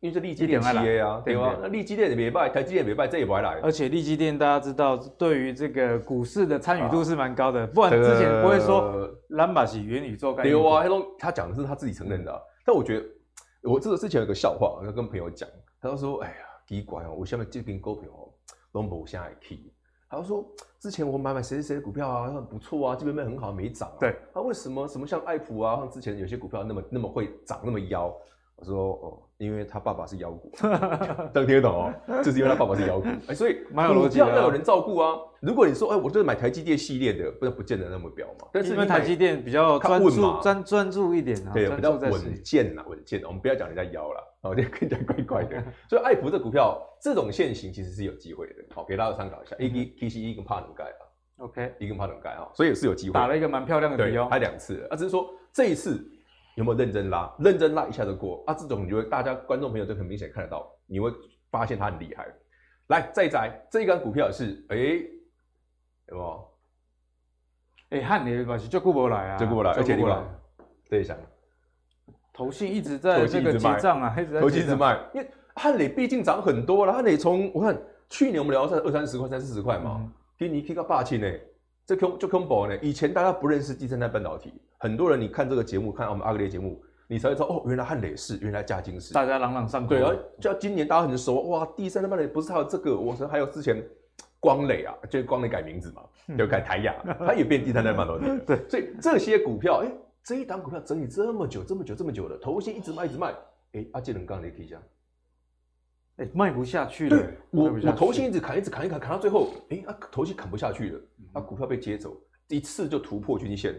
因为这力积电企业啊，对吧？那利基电也没败，台积电也没败，这也不会来。而且利基电大家知道，对于这个股市的参与度是蛮高的，不然之前不会说兰巴西元宇宙概念。有啊，他讲的是他自己承认的、啊。但我觉得，我这个之前有个笑话，我跟朋友讲，他就说：“哎呀，奇怪哦，我下面这边股票哦，都没下来 key。”他就说：“之前我买买谁谁谁的股票啊，很不错啊，基本面很好，没涨、啊。”对，他为什么什么像爱普啊，像之前有些股票那么那么会涨，那么妖？我说：“哦。”因为他爸爸是妖股，能听得懂哦，就是因为他爸爸是妖股，哎，所以蛮有逻辑的，要有人照顾啊。如果你说，哎，我就是买台积电系列的，不不见得那么彪嘛。但是因为台积电比较专注专专注一点啊，对，比较稳健啊，稳健。我们不要讲人家妖了，哦，就更加怪怪的。所以爱普这股票这种线型其实是有机会的，好，给大家参考一下。A D K C E 跟帕能盖啊，OK，一跟帕能盖啊，所以是有机会。打了一个蛮漂亮的底哦，还两次，啊，只是说这一次。有没有认真拉？认真拉一下就过啊！这种你就会大家观众朋友都很明显看得到，你会发现它很厉害。来，再摘这一张股票是哎，有没有？哎，汉磊吧是就过不来啊，就过来，而且你看，对一下，投信一直在这个结账啊，一直在投信一直卖，因为汉磊毕竟涨很多了，汉磊从我看去年我们聊到二三十块、三四十块嘛，给你 K 个霸气呢。这空就 Qbo 呢。以前大家不认识第三代半导体，很多人你看这个节目，看我们阿格列节目，你才会知道哦，原来汉磊是，原来嘉晶是。大家朗朗上口。对啊，就今年大家很熟哇，第三代半导体不是还有这个，我说还有之前光磊啊，就是光磊改名字嘛，就改台亚，他也变第三代半导体。对，所以这些股票，哎，这一档股票整理这么久，这么久，这么久了，头先一直卖，一直卖，哎，阿杰能刚你可以讲。哎，卖不下去了。对，我我投信一直砍，一直砍，一砍，砍到最后，哎，啊，投信砍不下去了，啊，股票被接走，一次就突破均线，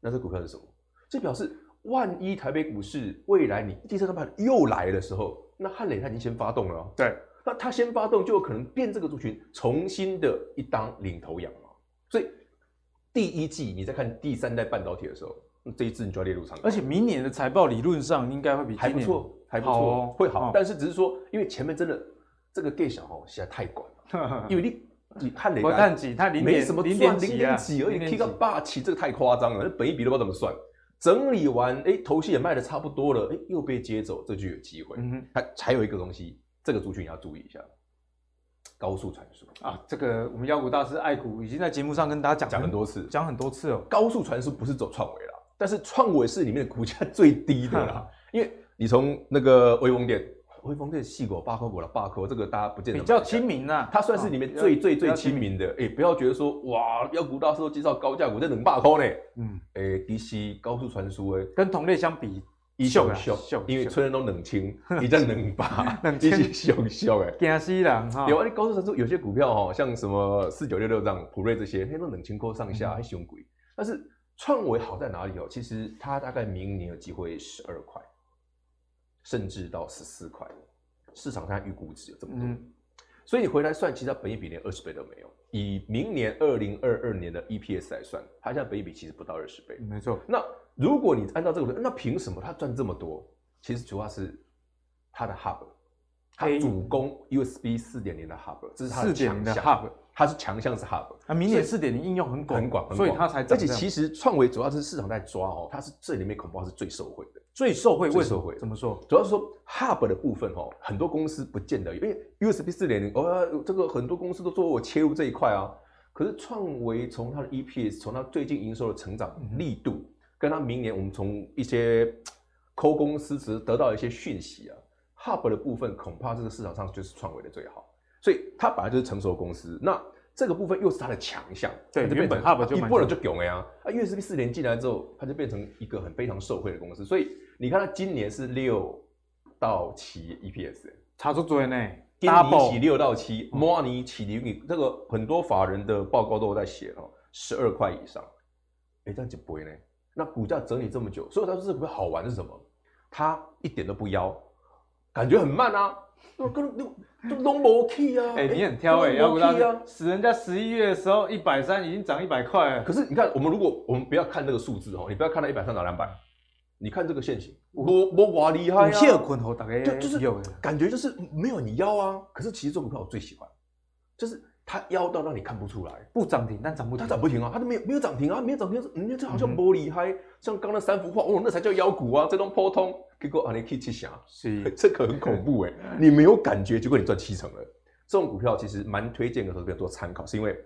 那这股票是什么？这表示万一台北股市未来你第三张盘又来的时候，那汉磊他已经先发动了。对，那他先发动就有可能变这个族群重新的一当领头羊嘛。所以第一季你在看第三代半导体的时候，那这一次你就要列入场。而且明年的财报理论上应该会比还不错。还不错，哦、会好，哦、但是只是说，因为前面真的这个 gate 小哦，实在太管了。因为你你看几，它零点没什么零点几而已，K 个霸气，这个太夸张了，那本一比都不知道怎么算。整理完，哎，头期也卖的差不多了，哎，又被接走，这就有机会。嗯哼，还还有一个东西，这个族群你要注意一下，高速传输啊，这个我们妖股大师爱股已经在节目上跟大家讲讲很多次，讲很多次哦。高速传输不是走创维了，但是创维是里面的股价最低的啦，因为。你从那个威风店，威风店细狗巴克伯了，八块这个大家不见得比较亲民呐，它算是里面最最最亲民的。哎，不要觉得说哇，妖股大师都介绍高价股，这冷霸扣呢？嗯，哎，其实高速传输哎，跟同类相比，一秀秀，因为村人都冷清，你在冷吧，冷清秀秀哎，惊死人哈！有啊，高速传输有些股票哈，像什么四九六六这样，普瑞这些，那都冷清扣上下还凶鬼。但是创维好在哪里哦？其实它大概明年有机会十二块。甚至到十四块，市场上预估值有这么多，嗯、所以你回来算，其实它本益比连二十倍都没有。以明年二零二二年的 EPS 来算，它现在本益比其实不到二十倍。没错。那如果你按照这个，那凭什么它赚这么多？其实主要是它的 Hub，它主攻 USB 四点零的 Hub，这是它的强项。它是强项是 Hub。啊，明年四点零应用很广很广，所以它才。而且其实创维主要是市场在抓哦，它是这里面恐怕是最受惠的。最受惠，最受惠，怎么说？主要是说 Hub 的部分哦，很多公司不见得，因为 USB 四点零，哦，这个很多公司都说我切入这一块啊。可是创维从它的 EPS，从它最近营收的成长力度，嗯、跟它明年我们从一些 Co 公司时得到一些讯息啊，Hub 的部分恐怕这个市场上就是创维的最好，所以它本来就是成熟公司。那这个部分又是它的强项，对，原本 Hub 就不能就囧了呀。啊，USB 四年进来之后，它就变成一个很非常受惠的公司。所以你看它今年是六到七 EPS，差足多呢。今年起六到七，模拟起你这个很多法人的报告都有在写哦，十二块以上。哎，这样就不会呢。那股价整理这么久，所以它这个股票好玩是什么？它一点都不妖，感觉很慢啊，都跟都都拢无去啊。哎，你很挑哎，妖股大师，使人家十一月的时候一百三已经涨一百块了。可是你看，我们如果我们不要看那个数字哦，你不要看到一百三涨两百，你看这个现形，我我哇厉害啊！谢坤头大概就就是有感觉就是没有你要啊。可是其实这种股票我最喜欢，就是。它腰到让你看不出来，不涨停，但涨不停，它涨不停啊，它都没有没有涨停啊，没有涨停，人家这好像玻璃嗨，像刚刚那三幅画，哦，那才叫妖股啊，这种破通，结果啊你可以去想，是，这个很恐怖哎，你没有感觉，结果你赚七成了，这种股票其实蛮推荐的，投资者做参考，是因为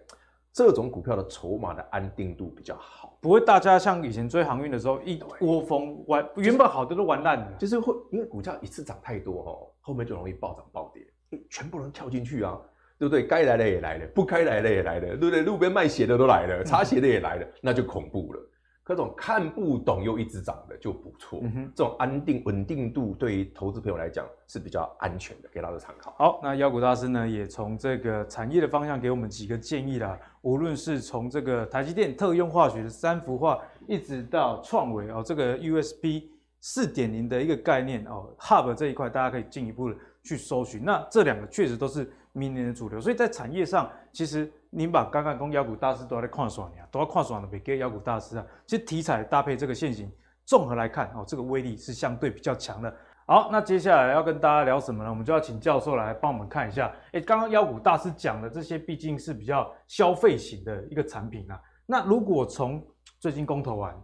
这种股票的筹码的安定度比较好，不会大家像以前追航运的时候一窝蜂完，原本好的都玩烂了，就是会因为股价一次涨太多哦，后面就容易暴涨暴跌，全部人跳进去啊。对不对？该来的也来了，不该来的也来了，对不对？路边卖鞋的都来了，擦鞋的也来了，那就恐怖了。可这种看不懂又一直涨的就不错。嗯哼，这种安定稳定度对于投资朋友来讲是比较安全的，给大家参考。好，那妖股大师呢也从这个产业的方向给我们几个建议啦。无论是从这个台积电特用化学的三幅画，一直到创维哦，这个 USB 四点零的一个概念哦，Hub 这一块大家可以进一步的去搜寻。那这两个确实都是。明年的主流，所以在产业上，其实您把刚刚讲妖股大师都在看爽你啊，都要看爽的，别给妖股大师啊。其实题材搭配这个线型，综合来看哦，这个威力是相对比较强的。好，那接下来要跟大家聊什么呢？我们就要请教授来帮我们看一下。哎，刚刚妖股大师讲的这些，毕竟是比较消费型的一个产品啊。那如果从最近公投完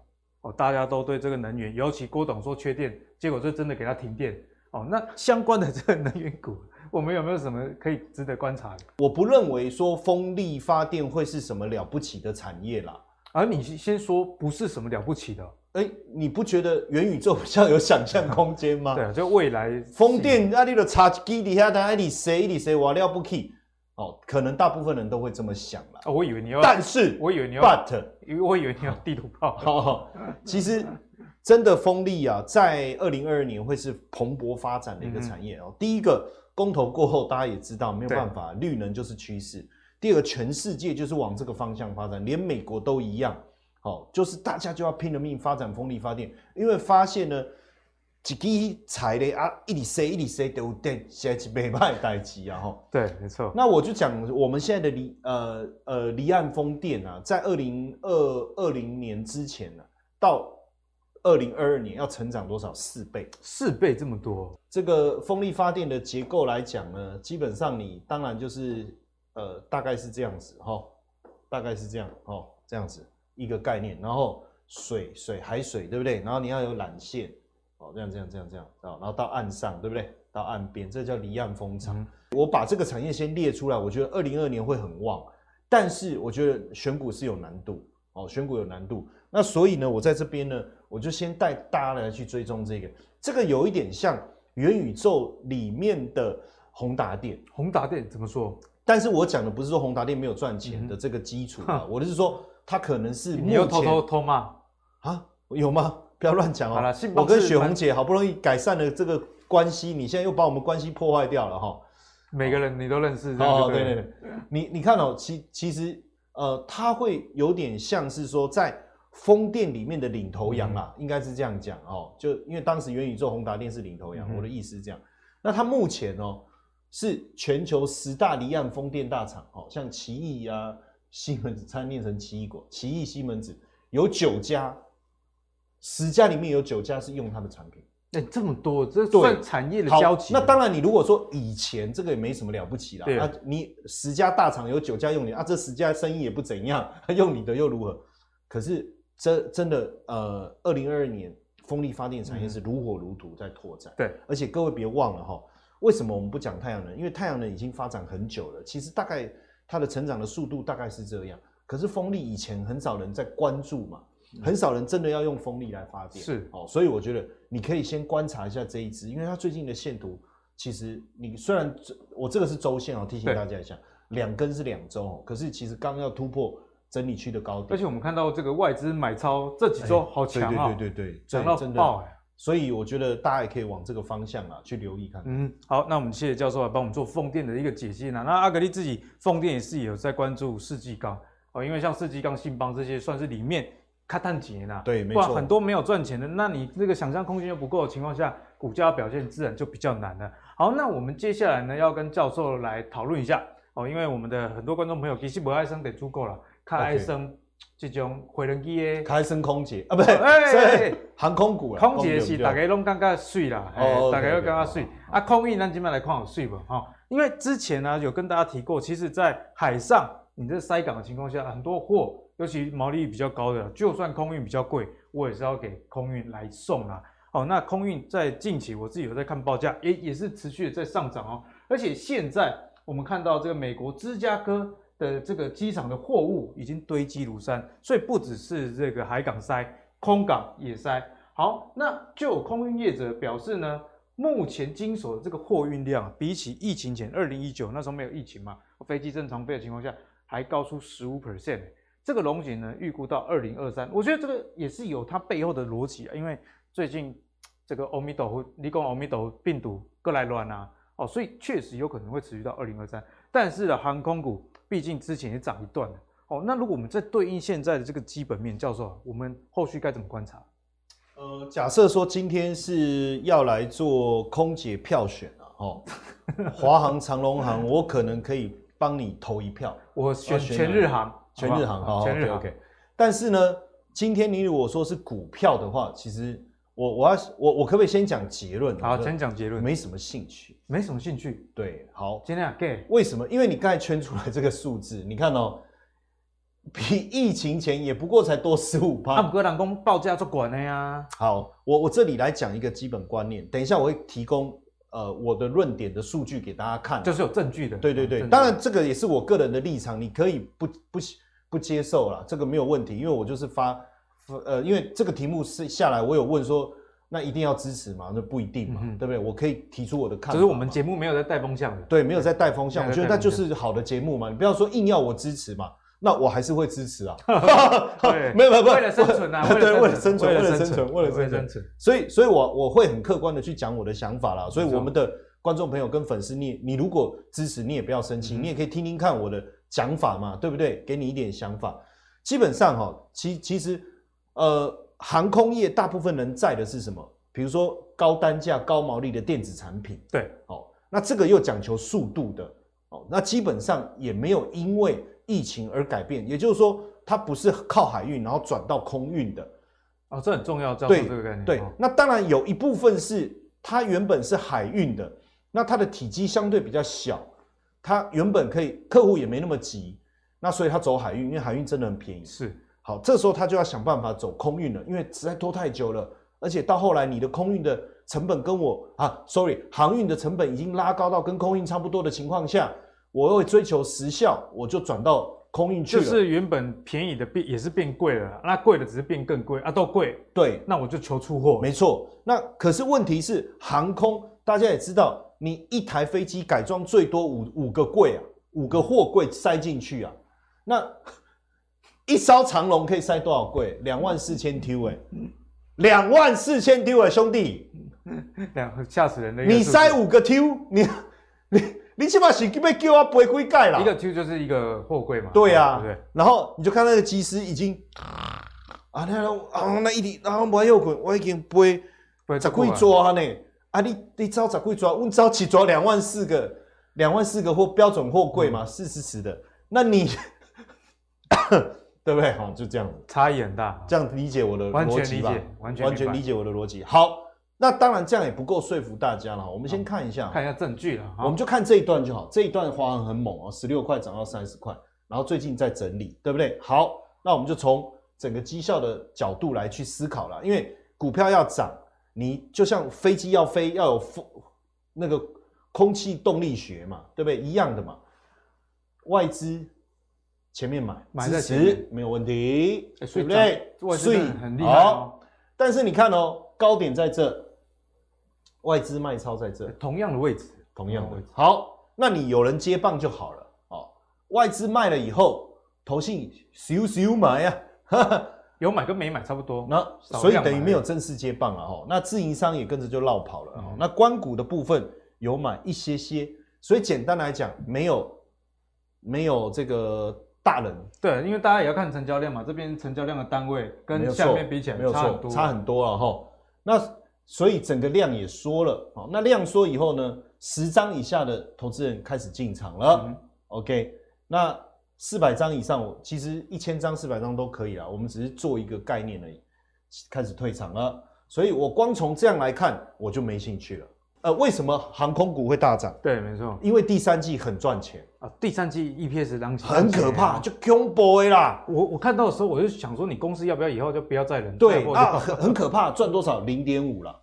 哦，大家都对这个能源，尤其郭董说缺电，结果就真的给他停电哦，那相关的这个能源股。我们有没有什么可以值得观察的？我不认为说风力发电会是什么了不起的产业啦。而你先说不是什么了不起的，哎、欸，你不觉得元宇宙比较有想象空间吗？对啊，就未来风电啊，你的插机底下，等你谁你谁我了不起？哦，可能大部分人都会这么想了。哦，我以为你要，但是我以为你要，but，因为我以为你要地图炮。好，其实真的风力啊，在二零二二年会是蓬勃发展的一个产业哦。嗯、第一个。公投过后，大家也知道没有办法，绿能就是趋势。第二个，全世界就是往这个方向发展，连美国都一样。好，就是大家就要拼了命发展风力发电，因为发现呢，几滴踩的啊，一里塞一里塞都电，现在没办法代机啊。哈，对，没错。那我就讲我们现在的离呃呃离岸风电啊，在二零二二零年之前呢、啊，到。二零二二年要成长多少？四倍，四倍这么多。这个风力发电的结构来讲呢，基本上你当然就是呃，大概是这样子哈，大概是这样哦，这样子一个概念。然后水水海水对不对？然后你要有缆线哦，这样这样这样这样啊，然后到岸上对不对？到岸边，这叫离岸风场。嗯、我把这个产业先列出来，我觉得二零二二年会很旺，但是我觉得选股是有难度哦，选股有难度。那所以呢，我在这边呢。我就先带大家来去追踪这个，这个有一点像元宇宙里面的宏达电。宏达电怎么说？但是我讲的不是说宏达电没有赚钱的这个基础啊，嗯、我的是说它可能是你又偷偷偷骂啊？有吗？不要乱讲哦。我跟雪红姐好不容易改善了这个关系，你现在又把我们关系破坏掉了哈。每个人你都认识哦，对对对，你你看哦，其其实呃，它会有点像是说在。风电里面的领头羊啦，嗯、应该是这样讲哦。就因为当时元宇宙宏达电是领头羊，嗯、我的意思是这样。那它目前哦是全球十大离岸风电大厂哦，像奇异啊、西门子，差点念成奇异果，奇异、西门子有九家，十家里面有九家是用它的产品。哎、欸，这么多，这算产业的交集。那当然，你如果说以前这个也没什么了不起啦，对啊，你十家大厂有九家用你啊，这十家生意也不怎样，用你的又如何？可是。这真的，呃，二零二二年风力发电产业是如火如荼在拓展。对，而且各位别忘了哈，为什么我们不讲太阳能？因为太阳能已经发展很久了，其实大概它的成长的速度大概是这样。可是风力以前很少人在关注嘛，很少人真的要用风力来发电。是哦，所以我觉得你可以先观察一下这一支，因为它最近的线图，其实你虽然我这个是周线哦，提醒大家一下，两根是两周，可是其实刚要突破。整理区的高点，而且我们看到这个外资买超这几周好强啊！对对对对，涨到爆哎！所以我觉得大家也可以往这个方向啊去留意看。嗯，好，那我们谢谢教授来帮我们做风电的一个解析呢。那阿格力自己风电也是有在关注世纪钢哦，因为像世纪钢、信邦这些算是里面卡碳几年呐，对，没错，很多没有赚钱的，那你这个想象空间又不够的情况下。股价表现自然就比较难了。好，那我们接下来呢要跟教授来讨论一下哦，因为我们的很多观众朋友其实不爱生得足够了，看爱生这种飞人机的，开升空姐啊，不对，哎，航空股，空姐是大家拢感觉水啦，哦，大家都感觉水啊，空运咱今麦来看有水吧哈？因为之前呢有跟大家提过，其实在海上你在塞港的情况下，很多货，尤其毛利率比较高的，就算空运比较贵，我也是要给空运来送啦。哦，那空运在近期，我自己有在看报价，也也是持续的在上涨哦。而且现在我们看到这个美国芝加哥的这个机场的货物已经堆积如山，所以不只是这个海港塞，空港也塞。好，那就有空运业者表示呢，目前经手的这个货运量，比起疫情前二零一九那时候没有疫情嘛，飞机正常飞的情况下，还高出十五 percent。这个荣景呢，预估到二零二三，我觉得这个也是有它背后的逻辑啊，因为最近。这个欧米斗，你讲欧米斗病毒过来乱啊，哦，所以确实有可能会持续到二零二三。但是呢，航空股毕竟之前也涨一段了，哦，那如果我们再对应现在的这个基本面，教授，我们后续该怎么观察？呃，假设说今天是要来做空姐票选啊，哦，华航、长龙航，我可能可以帮你投一票，我选全日航，全日航，好，全日航。OK。但是呢，今天你如果说是股票的话，其实。我我要我我可不可以先讲结论？好，先讲结论。没什么兴趣，没什么兴趣。对，好，今天啊，gay，为什么？因为你刚才圈出来这个数字，你看哦，比疫情前也不过才多十五趴。阿姆格朗工报价就管的呀。好，我我这里来讲一个基本观念，等一下我会提供呃我的论点的数据给大家看，就是有证据的。对对对，当然这个也是我个人的立场，你可以不不不接受啦，这个没有问题，因为我就是发。呃，因为这个题目是下来，我有问说，那一定要支持吗？那不一定嘛，嗯、对不对？我可以提出我的看法。只是我们节目没有在带风向的，对，没有在带风向。我觉得那就是好的节目嘛，你不要说硬要我支持嘛，那我还是会支持啊。对，没有没有，为了生存啊，对，为了生存，为了生存，为了生存。所以，所以我我会很客观的去讲我的想法啦。所以，我们的观众朋友跟粉丝，你你如果支持，你也不要生气，你也可以听听看我的讲法嘛，对不对？给你一点想法。基本上哈，其其实呃。航空业大部分人在的是什么？比如说高单价、高毛利的电子产品。对，哦，那这个又讲求速度的，哦，那基本上也没有因为疫情而改变。也就是说，它不是靠海运然后转到空运的。哦，这很重要，这个概念。对，那当然有一部分是它原本是海运的，那它的体积相对比较小，它原本可以客户也没那么急，那所以它走海运，因为海运真的很便宜。是。好，这时候他就要想办法走空运了，因为实在拖太久了，而且到后来你的空运的成本跟我啊，sorry，航运的成本已经拉高到跟空运差不多的情况下，我又会追求时效，我就转到空运去了。就是原本便宜的变也是变贵了，那贵的只是变更贵啊，都贵。对，那我就求出货。没错，那可是问题是航空，大家也知道，你一台飞机改装最多五五个柜啊，五个货柜塞进去啊，那。一艘长龙可以塞多少柜？两万四千 T 哎，两万四千 T 哎，兄弟，两吓死人了！你塞五个 T，你你你起码是被叫我背几盖啦？一个 T 就是一个货柜嘛。对啊，对。然后你就看那个机师已经啊，那啊那一滴，然后我又滚，我已经背十几抓呢。啊，你你招十几抓，我招起抓两万四个，两万四个货标准货柜嘛，四十尺的，那你。对不对？好，就这样，差异很大。这样理解我的逻辑吧？完全理解，完全完全理解我的逻辑。好，那当然这样也不够说服大家了。我们先看一下，看一下证据了。我们就看这一段就好。这一段华航很猛哦，十六块涨到三十块，然后最近在整理，对不对？好，那我们就从整个绩效的角度来去思考了。因为股票要涨，你就像飞机要飞，要有风那个空气动力学嘛，对不对？一样的嘛，外资。前面买，买在前面没有问题，欸、对不对？所以很厉害哦。但是你看哦，高点在这，外资卖超在这，同样的位置，同样的位置。好，那你有人接棒就好了哦。外资卖了以后，投信咻咻买呀，有买跟没买差不多。那所以等于没有正式接棒了哈。那自营商也跟着就落跑了。嗯、那关股的部分有买一些些，所以简单来讲，没有没有这个。大人对，因为大家也要看成交量嘛，这边成交量的单位跟下面比起来差很多，差很多了哈。那所以整个量也缩了。好，那量缩以后呢，十张以下的投资人开始进场了。嗯、OK，那四百张以上，其实一千张、四百张都可以啦。我们只是做一个概念而已，开始退场了。所以我光从这样来看，我就没兴趣了。呃，为什么航空股会大涨？对，没错，因为第三季很赚钱啊。第三季 EPS 当很可怕，就恐怖啦。我我看到的时候，我就想说，你公司要不要以后就不要再人？对啊，很很可怕，赚多少？零点五了。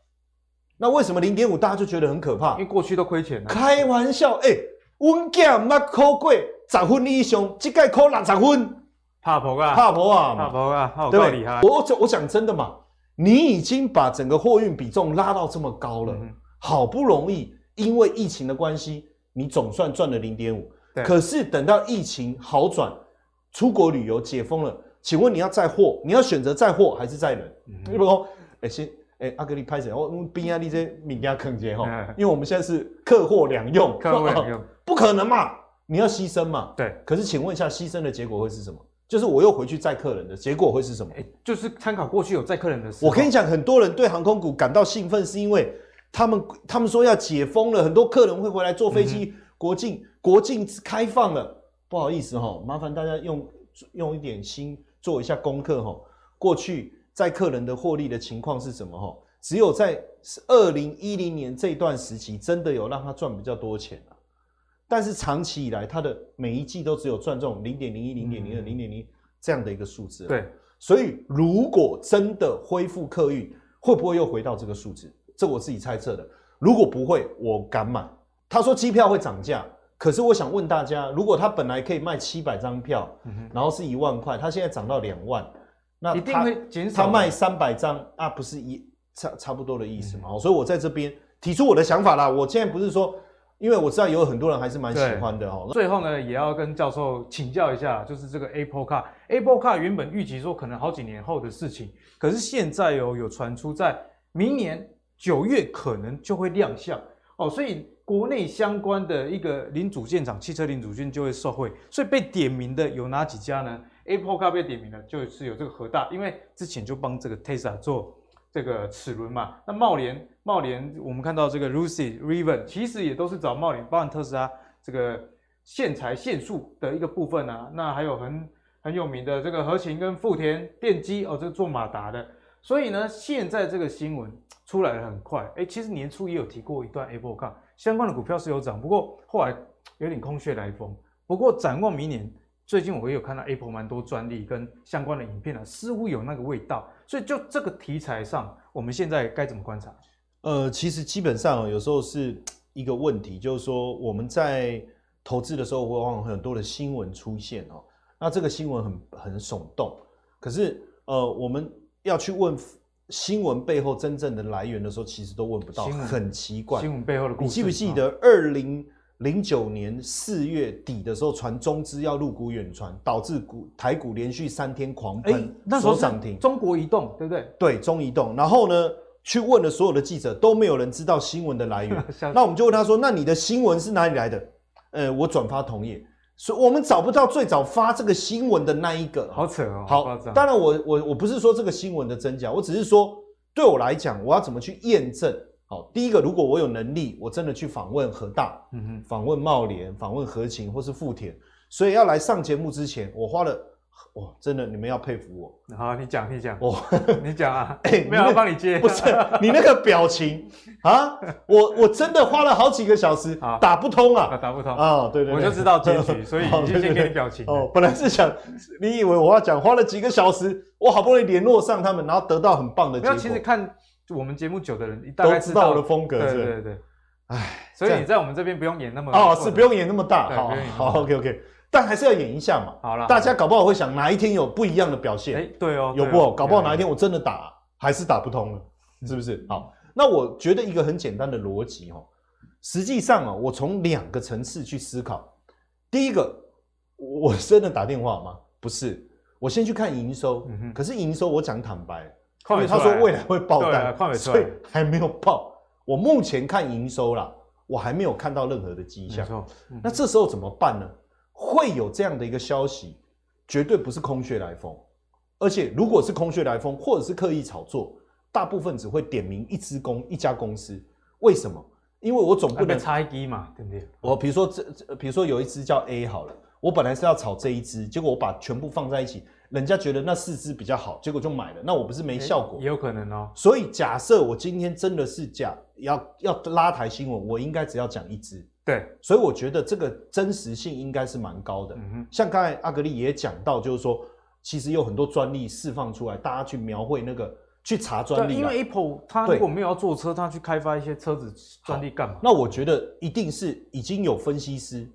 那为什么零点五大家就觉得很可怕？因为过去都亏钱了。开玩笑，哎、欸，温价没考过十分以上，这个考六十分，怕婆啊，怕婆啊，怕婆啊，好厉害。我我讲真的嘛，你已经把整个货运比重拉到这么高了。嗯好不容易，因为疫情的关系，你总算赚了零点五。可是等到疫情好转，出国旅游解封了，请问你要载货，你要选择载货还是载人？你不说，哎，先，哎，阿哥你拍谁？我边啊，你这物件坑接哈，因为我们现在是客货两用，客货两用，不可能嘛，你要牺牲嘛。对。可是请问一下，牺牲的结果会是什么？就是我又回去载客人的结果会是什么？就是参考过去有载客人的事。我跟你讲，很多人对航空股感到兴奋，是因为。他们他们说要解封了，很多客人会回来坐飞机。国境国境开放了，不好意思哈，麻烦大家用用一点心做一下功课哈。过去在客人的获利的情况是什么哈？只有在二零一零年这段时期，真的有让他赚比较多钱啊。但是长期以来，他的每一季都只有赚这种零点零一、零点零二、零点零这样的一个数字。对，所以如果真的恢复客运，会不会又回到这个数字？这我自己猜测的，如果不会，我敢买。他说机票会涨价，可是我想问大家，如果他本来可以卖七百张票，嗯、然后是一万块，他现在涨到两万，那一定会减少。他卖三百张啊，不是一差差不多的意思嘛？嗯、所以我在这边提出我的想法啦。我现在不是说，因为我知道有很多人还是蛮喜欢的哦。最后呢，也要跟教授请教一下，就是这个 Apple Car，Apple Car 原本预期说可能好几年后的事情，可是现在有有传出在明年。九月可能就会亮相哦，所以国内相关的一个零组件厂，汽车零组件就会受惠。所以被点名的有哪几家呢？Apple Car 被点名的就是有这个和大，因为之前就帮这个 Tesla 做这个齿轮嘛。那茂联，茂联我们看到这个 Lucy、Rivian 其实也都是找茂联，包含特斯拉这个线材线束的一个部分啊。那还有很很有名的这个和勤跟富田电机哦，这个做马达的。所以呢，现在这个新闻出来的很快，哎、其实年初也有提过一段 Apple Car 相关的股票是有涨，不过后来有点空穴来风。不过展望明年，最近我也有看到 Apple 蛮多专利跟相关的影片啊，似乎有那个味道。所以就这个题材上，我们现在该怎么观察？呃，其实基本上有时候是一个问题，就是说我们在投资的时候，往往很多的新闻出现哦，那这个新闻很很耸动，可是呃，我们。要去问新闻背后真正的来源的时候，其实都问不到，很奇怪。新闻背后的故事，你记不记得二零零九年四月底的时候，传中资要入股远传，导致股台股连续三天狂喷，那时候涨停。中国移动对不对？对，中移动。然后呢，去问了所有的记者，都没有人知道新闻的来源。那我们就问他说：“那你的新闻是哪里来的？”呃，我转发同业。所以我们找不到最早发这个新闻的那一个，好扯哦。好，当然我我我不是说这个新闻的真假，我只是说对我来讲，我要怎么去验证？好，第一个，如果我有能力，我真的去访问河大，嗯哼，访问茂联，访问和勤或是富田，所以要来上节目之前，我花了。哇，真的，你们要佩服我。好，你讲，你讲。哦，你讲啊。哎、欸，没有，要帮你接。不是，你那个表情啊，我我真的花了好几个小时，打不通啊，打不通啊。对对，对，我就知道结局，所以就先给你表情。哦，本来是想，你以为我要讲花了几个小时，我好不容易联络上他们，然后得到很棒的结果。其实看我们节目久的人，大概知道我的风格。对对对。哎，所以你在我们这边不用演那么哦，是不用演那么大。好，好，OK OK。但还是要演一下嘛，好了，大家搞不好会想哪一天有不一样的表现，哎，对哦，有不？搞不好哪一天我真的打还是打不通了，是不是？好，那我觉得一个很简单的逻辑哦，实际上啊，我从两个层次去思考。第一个，我真的打电话吗？不是，我先去看营收，可是营收我讲坦白，因为他说未来会爆单，所以还没有爆。我目前看营收啦，我还没有看到任何的迹象。那这时候怎么办呢？会有这样的一个消息，绝对不是空穴来风。而且，如果是空穴来风，或者是刻意炒作，大部分只会点名一支公一家公司，为什么？因为我总不能猜低嘛，对不对？我比如说这这，比如说有一支叫 A 好了，我本来是要炒这一支，结果我把全部放在一起，人家觉得那四支比较好，结果就买了，那我不是没效果？也有可能哦。所以假设我今天真的是假要要拉抬新闻，我应该只要讲一支。对，所以我觉得这个真实性应该是蛮高的。嗯哼，像刚才阿格力也讲到，就是说，其实有很多专利释放出来，大家去描绘那个，去查专利。因为 Apple 它如果没有要做车，它去开发一些车子专利干嘛？那我觉得一定是已经有分析师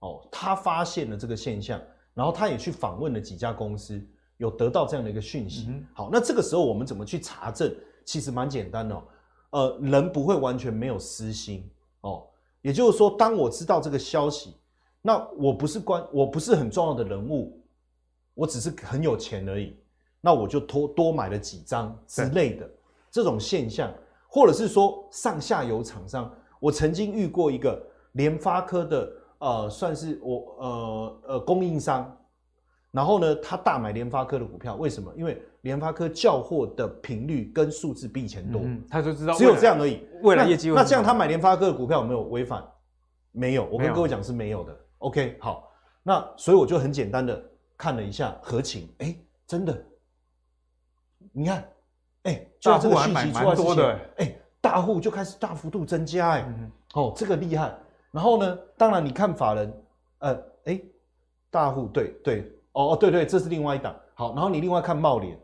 哦，他发现了这个现象，然后他也去访问了几家公司，有得到这样的一个讯息。嗯、好，那这个时候我们怎么去查证？其实蛮简单的哦，呃，人不会完全没有私心哦。也就是说，当我知道这个消息，那我不是关，我不是很重要的人物，我只是很有钱而已，那我就多多买了几张之类的这种现象，或者是说上下游厂商，我曾经遇过一个联发科的，呃，算是我呃呃供应商，然后呢，他大买联发科的股票，为什么？因为联发科叫货的频率跟数字比以前多，嗯，他就知道只有这样而已。未来业绩，那这样他买联发科的股票有没有违反？没有，我跟各位讲是没有的。OK，好，那所以我就很简单的看了一下合情，哎，真的，你看，哎，就这个讯息出来之前，哎，大户就开始大幅度增加，哎，哦，这个厉害。然后呢，当然你看法人，呃，哎，大户对对，哦哦对对，这是另外一档。好，然后你另外看茂联。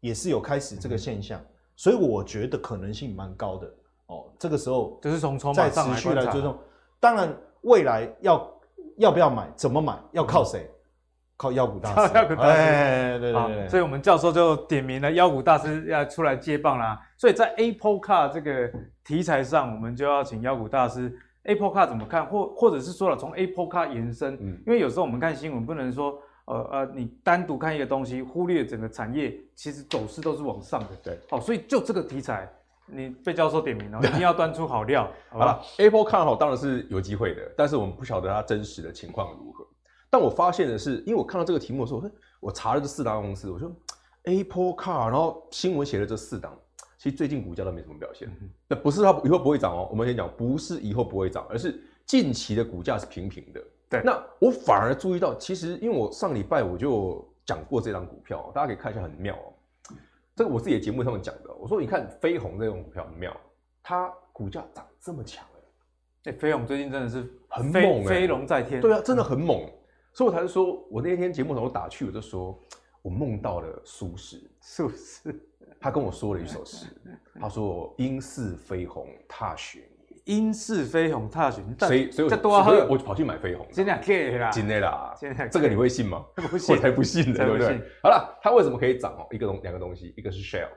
也是有开始这个现象，嗯、所以我觉得可能性蛮高的哦。这个时候就是从从再持续来追踪。当然，未来要要不要买，怎么买，要靠谁？嗯、靠妖股大师。妖股大师，哎，对对对，对。所以，我们教授就点名了妖股大师要出来接棒啦。所以在 Apple Car 这个题材上，我们就要请妖股大师。Apple Car 怎么看？或或者是说了从 Apple Car 延伸，嗯、因为有时候我们看新闻不能说。呃呃，你单独看一个东西，忽略整个产业，其实走势都是往上的。对，好，所以就这个题材，你被教授点名了，一定要端出好料。好了，Apple 看好当然是有机会的，但是我们不晓得它真实的情况如何。但我发现的是，因为我看到这个题目的时候，我我查了这四档公司，我说 Apple Car，然后新闻写了这四档，其实最近股价都没什么表现。那、嗯、不是它以后不会涨哦，我们先讲，不是以后不会涨，而是近期的股价是平平的。对，那我反而注意到，其实因为我上礼拜我就讲过这张股票，大家可以看一下，很妙哦。这个我自己的节目上面讲的，我说你看飞鸿这种股票很妙，它股价涨这么强哎，飞鸿最近真的是很猛，飞龙在天。对啊，真的很猛，所以我才是说我那天节目上我打趣，我就说我梦到了苏轼，苏轼，他跟我说了一首诗，他说应似飞鸿踏雪。因似飞鸿踏雪，所以所以我就跑去买飞鸿。真的假的啦，真的啦，这个你会信吗？不信，我才不信呢，对不对？好了，它为什么可以涨哦？一个东两个东西，一个是 Shell，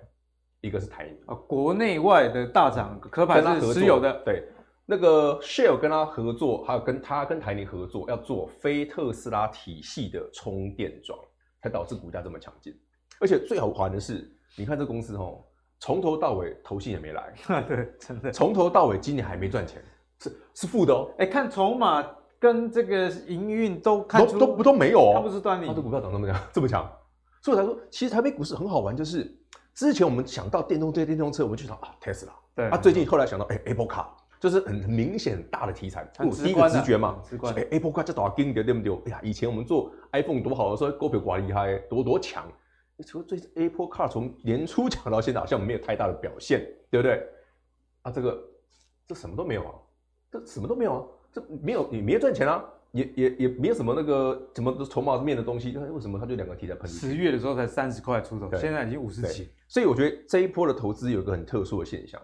一个是台泥啊，国内外的大厂，壳牌是持有的。对，那个 Shell 跟他合作，还有跟他跟台泥合作，要做非特斯拉体系的充电桩，才导致股价这么强劲。而且最好玩的是，你看这公司哦。从头到尾投信也没来，对，真的。从头到尾今年还没赚钱，是是负的哦。哎，看筹码跟这个营运都看都都不都没有哦，它不是端倪。它的股票涨这么强，这么强，所以我才说，其实台北股市很好玩，就是之前我们想到电动这些电动车，我们就想啊，Tesla。对啊，最近后来想到哎，Apple Car，就是很很明显大的题材，我第一个直觉嘛。哎，Apple Car 这多少金的对不对？哎呀，以前我们做 iPhone 多好的时候，股票挂厉害，多多强。除了最 Apple Car 从年初 讲到现在，好像没有太大的表现，对不对？啊，这个这什么都没有啊，这什么都没有啊，这没有也没有赚钱啊，也也也没有什么那个什么筹码面的东西，为什么它就两个题材喷？十月的时候才三十块出头，对现在已经五十几。所以我觉得这一波的投资有一个很特殊的现象，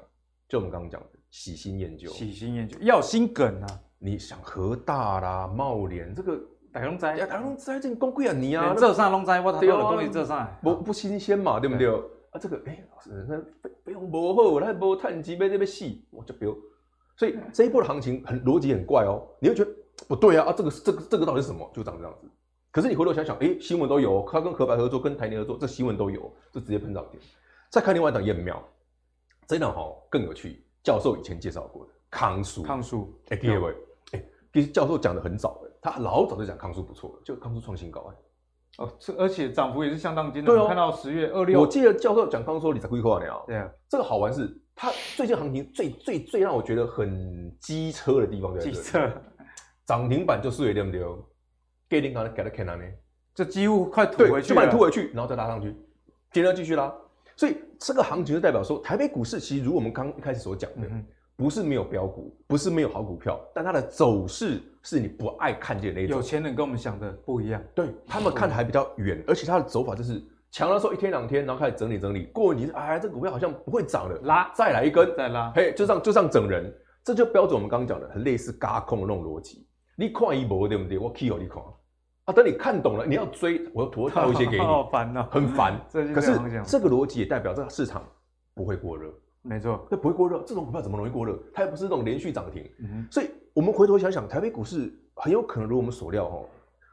就我们刚刚讲的喜新厌旧，喜新厌旧要心梗啊！你想和大啦、茂联这个。大龙仔，大龙仔，这公贵啊年啊，这上龙仔，我他有的东西这上，不不新鲜嘛，对不对？啊，这个哎，老师，那不用不好，那不探基被这边洗，我就不用。所以这一波的行情很逻辑很怪哦，你会觉得不对啊啊，这个这个这个到底是什么？就长这样子。可是你回头想想，哎，新闻都有，他跟壳牌合作，跟台泥合作，这新闻都有，就直接喷到点。再看另外一档也很妙，这一档哈更有趣，教授以前介绍过的康叔，康叔，哎，各位，哎，其实教授讲的很早的。他老早就讲康叔不错了，就康叔创新高哎，哦，这而且涨幅也是相当惊人。对哦，看到十月二六，我记得教授讲刚说你在规划呢。对啊，这个好玩是，它最近行情最最最让我觉得很机车的地方在这里。机车涨停板就是对不对？给你刚才给了看哪呢？这几乎快吐回去，就把你吐回去，然后再拉上去，接着继续拉。所以这个行情就代表说，台北股市其实如我们刚一开始所讲的。嗯不是没有标股，不是没有好股票，但它的走势是你不爱看见的那种。有钱人跟我们想的不一样，对他们看的还比较远，而且它的走法就是强的时候一天两天，然后开始整理整理，过你哎，这股票好像不会涨了，拉再来一根，再拉，嘿，就这样就这样整人，这就标准我们刚刚讲的很类似嘎空的那种逻辑。你看一波对不对？我 key 你看啊，等你看懂了，你要追，我要多套一些给你，好烦哦，很烦。可是这个逻辑也代表这个市场不会过热。没错，那不会过热，这种股票怎么容易过热？它又不是那种连续涨停，嗯、所以我们回头想想，台北股市很有可能如我们所料哦，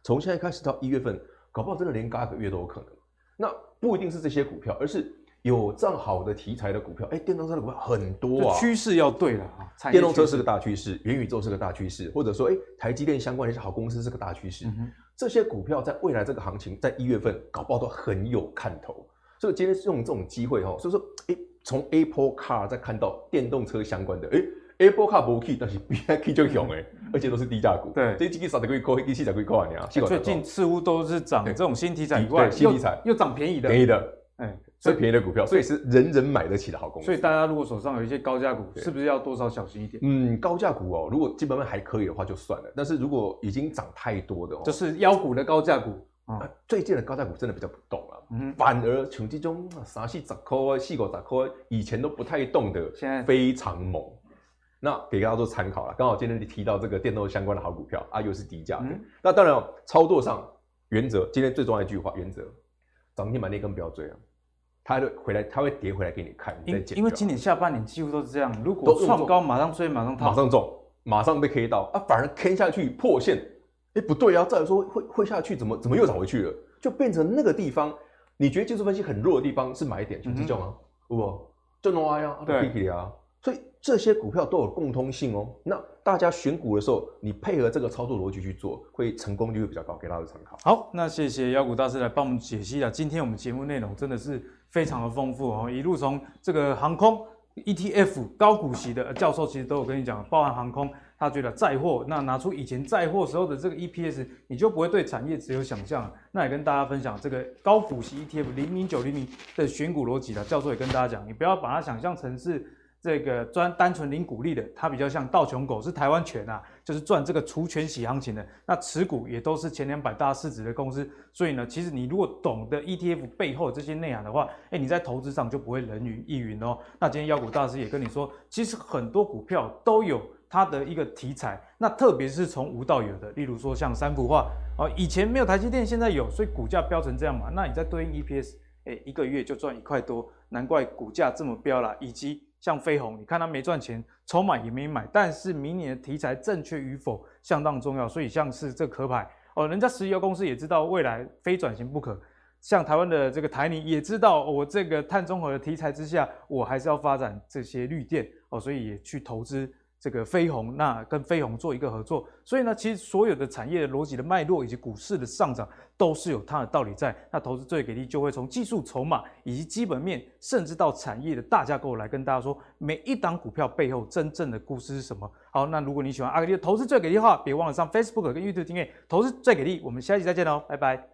从现在开始到一月份，搞不好真的连嘎个月都有可能。那不一定是这些股票，而是有这样好的题材的股票。哎，电动车的股票很多啊，趋势要对了啊。电动车是个大趋势，元宇宙是个大趋势，或者说哎，台积电相关的一些好公司是个大趋势。嗯、这些股票在未来这个行情，在一月份搞不好都很有看头。所以今天是用这种机会哈，所以说哎。从 Apple Car 再看到电动车相关的，哎，Apple Car 不 key，但是 B I K 就熊哎，而且都是低价股。对，这几个少的可以扣，一七才可以扣啊，你啊。最近似乎都是涨这种新题材以外，新题材又涨便宜的，便宜的，哎，最便宜的股票，所以是人人买得起的好公司。所以大家如果手上有一些高价股，是不是要多少小心一点？嗯，高价股哦，如果基本面还可以的话就算了，但是如果已经涨太多的哦，就是妖股的高价股。啊，最近的高价股真的比较不动了，嗯，反而像这种三四十块、四五十块，以前都不太动的，现在非常猛。那给大家做参考了，刚好今天你提到这个电动相关的好股票啊，又是低价的。嗯、那当然、哦，操作上原则，今天最重要一句话，原则，涨停板那根不要追啊，它会回来，它会跌回来给你看。你因因为今年下半年几乎都是这样，如果创高马上追，马上套，马上中，马上被 K 到啊，反而 K 下去破线。哎，不对啊！再来说会会下去，怎么怎么又涨回去了？就变成那个地方，你觉得技术分析很弱的地方是买点，就这种啊，不，就弄啊呀，对啊。所以这些股票都有共通性哦。那大家选股的时候，你配合这个操作逻辑去做，会成功率会比较高，给大家参考。好，那谢谢妖股大师来帮我们解析了。今天我们节目内容真的是非常的丰富哦，一路从这个航空 ETF 高股息的教授，其实都有跟你讲，包含航空。他觉得载货，那拿出以前载货时候的这个 EPS，你就不会对产业只有想象。那也跟大家分享这个高股息 ETF 零零九零零的选股逻辑了。教授也跟大家讲，你不要把它想象成是这个专单纯领股利的，它比较像道琼狗，是台湾权啊，就是赚这个除权息行情的。那持股也都是前两百大市值的公司，所以呢，其实你如果懂得 ETF 背后这些内涵的话，哎，你在投资上就不会人云亦云哦。那今天妖股大师也跟你说，其实很多股票都有。它的一个题材，那特别是从无到有的，例如说像三幅画，哦，以前没有台积电，现在有，所以股价飙成这样嘛。那你在对应 EPS，哎，一个月就赚一块多，难怪股价这么飙啦。以及像飞鸿，你看它没赚钱，筹码也没买，但是明年的题材正确与否相当重要。所以像是这壳牌，哦，人家石油公司也知道未来非转型不可，像台湾的这个台泥也知道，我这个碳中和的题材之下，我还是要发展这些绿电，哦，所以也去投资。这个飞鸿，那跟飞鸿做一个合作，所以呢，其实所有的产业的逻辑的脉络以及股市的上涨，都是有它的道理在。那投资最给力就会从技术筹码以及基本面，甚至到产业的大架构来跟大家说，每一档股票背后真正的故事是什么。好，那如果你喜欢阿格力的投资最给力的话，别忘了上 Facebook 跟 YouTube 订阅投资最给力。我们下期再见喽，拜拜。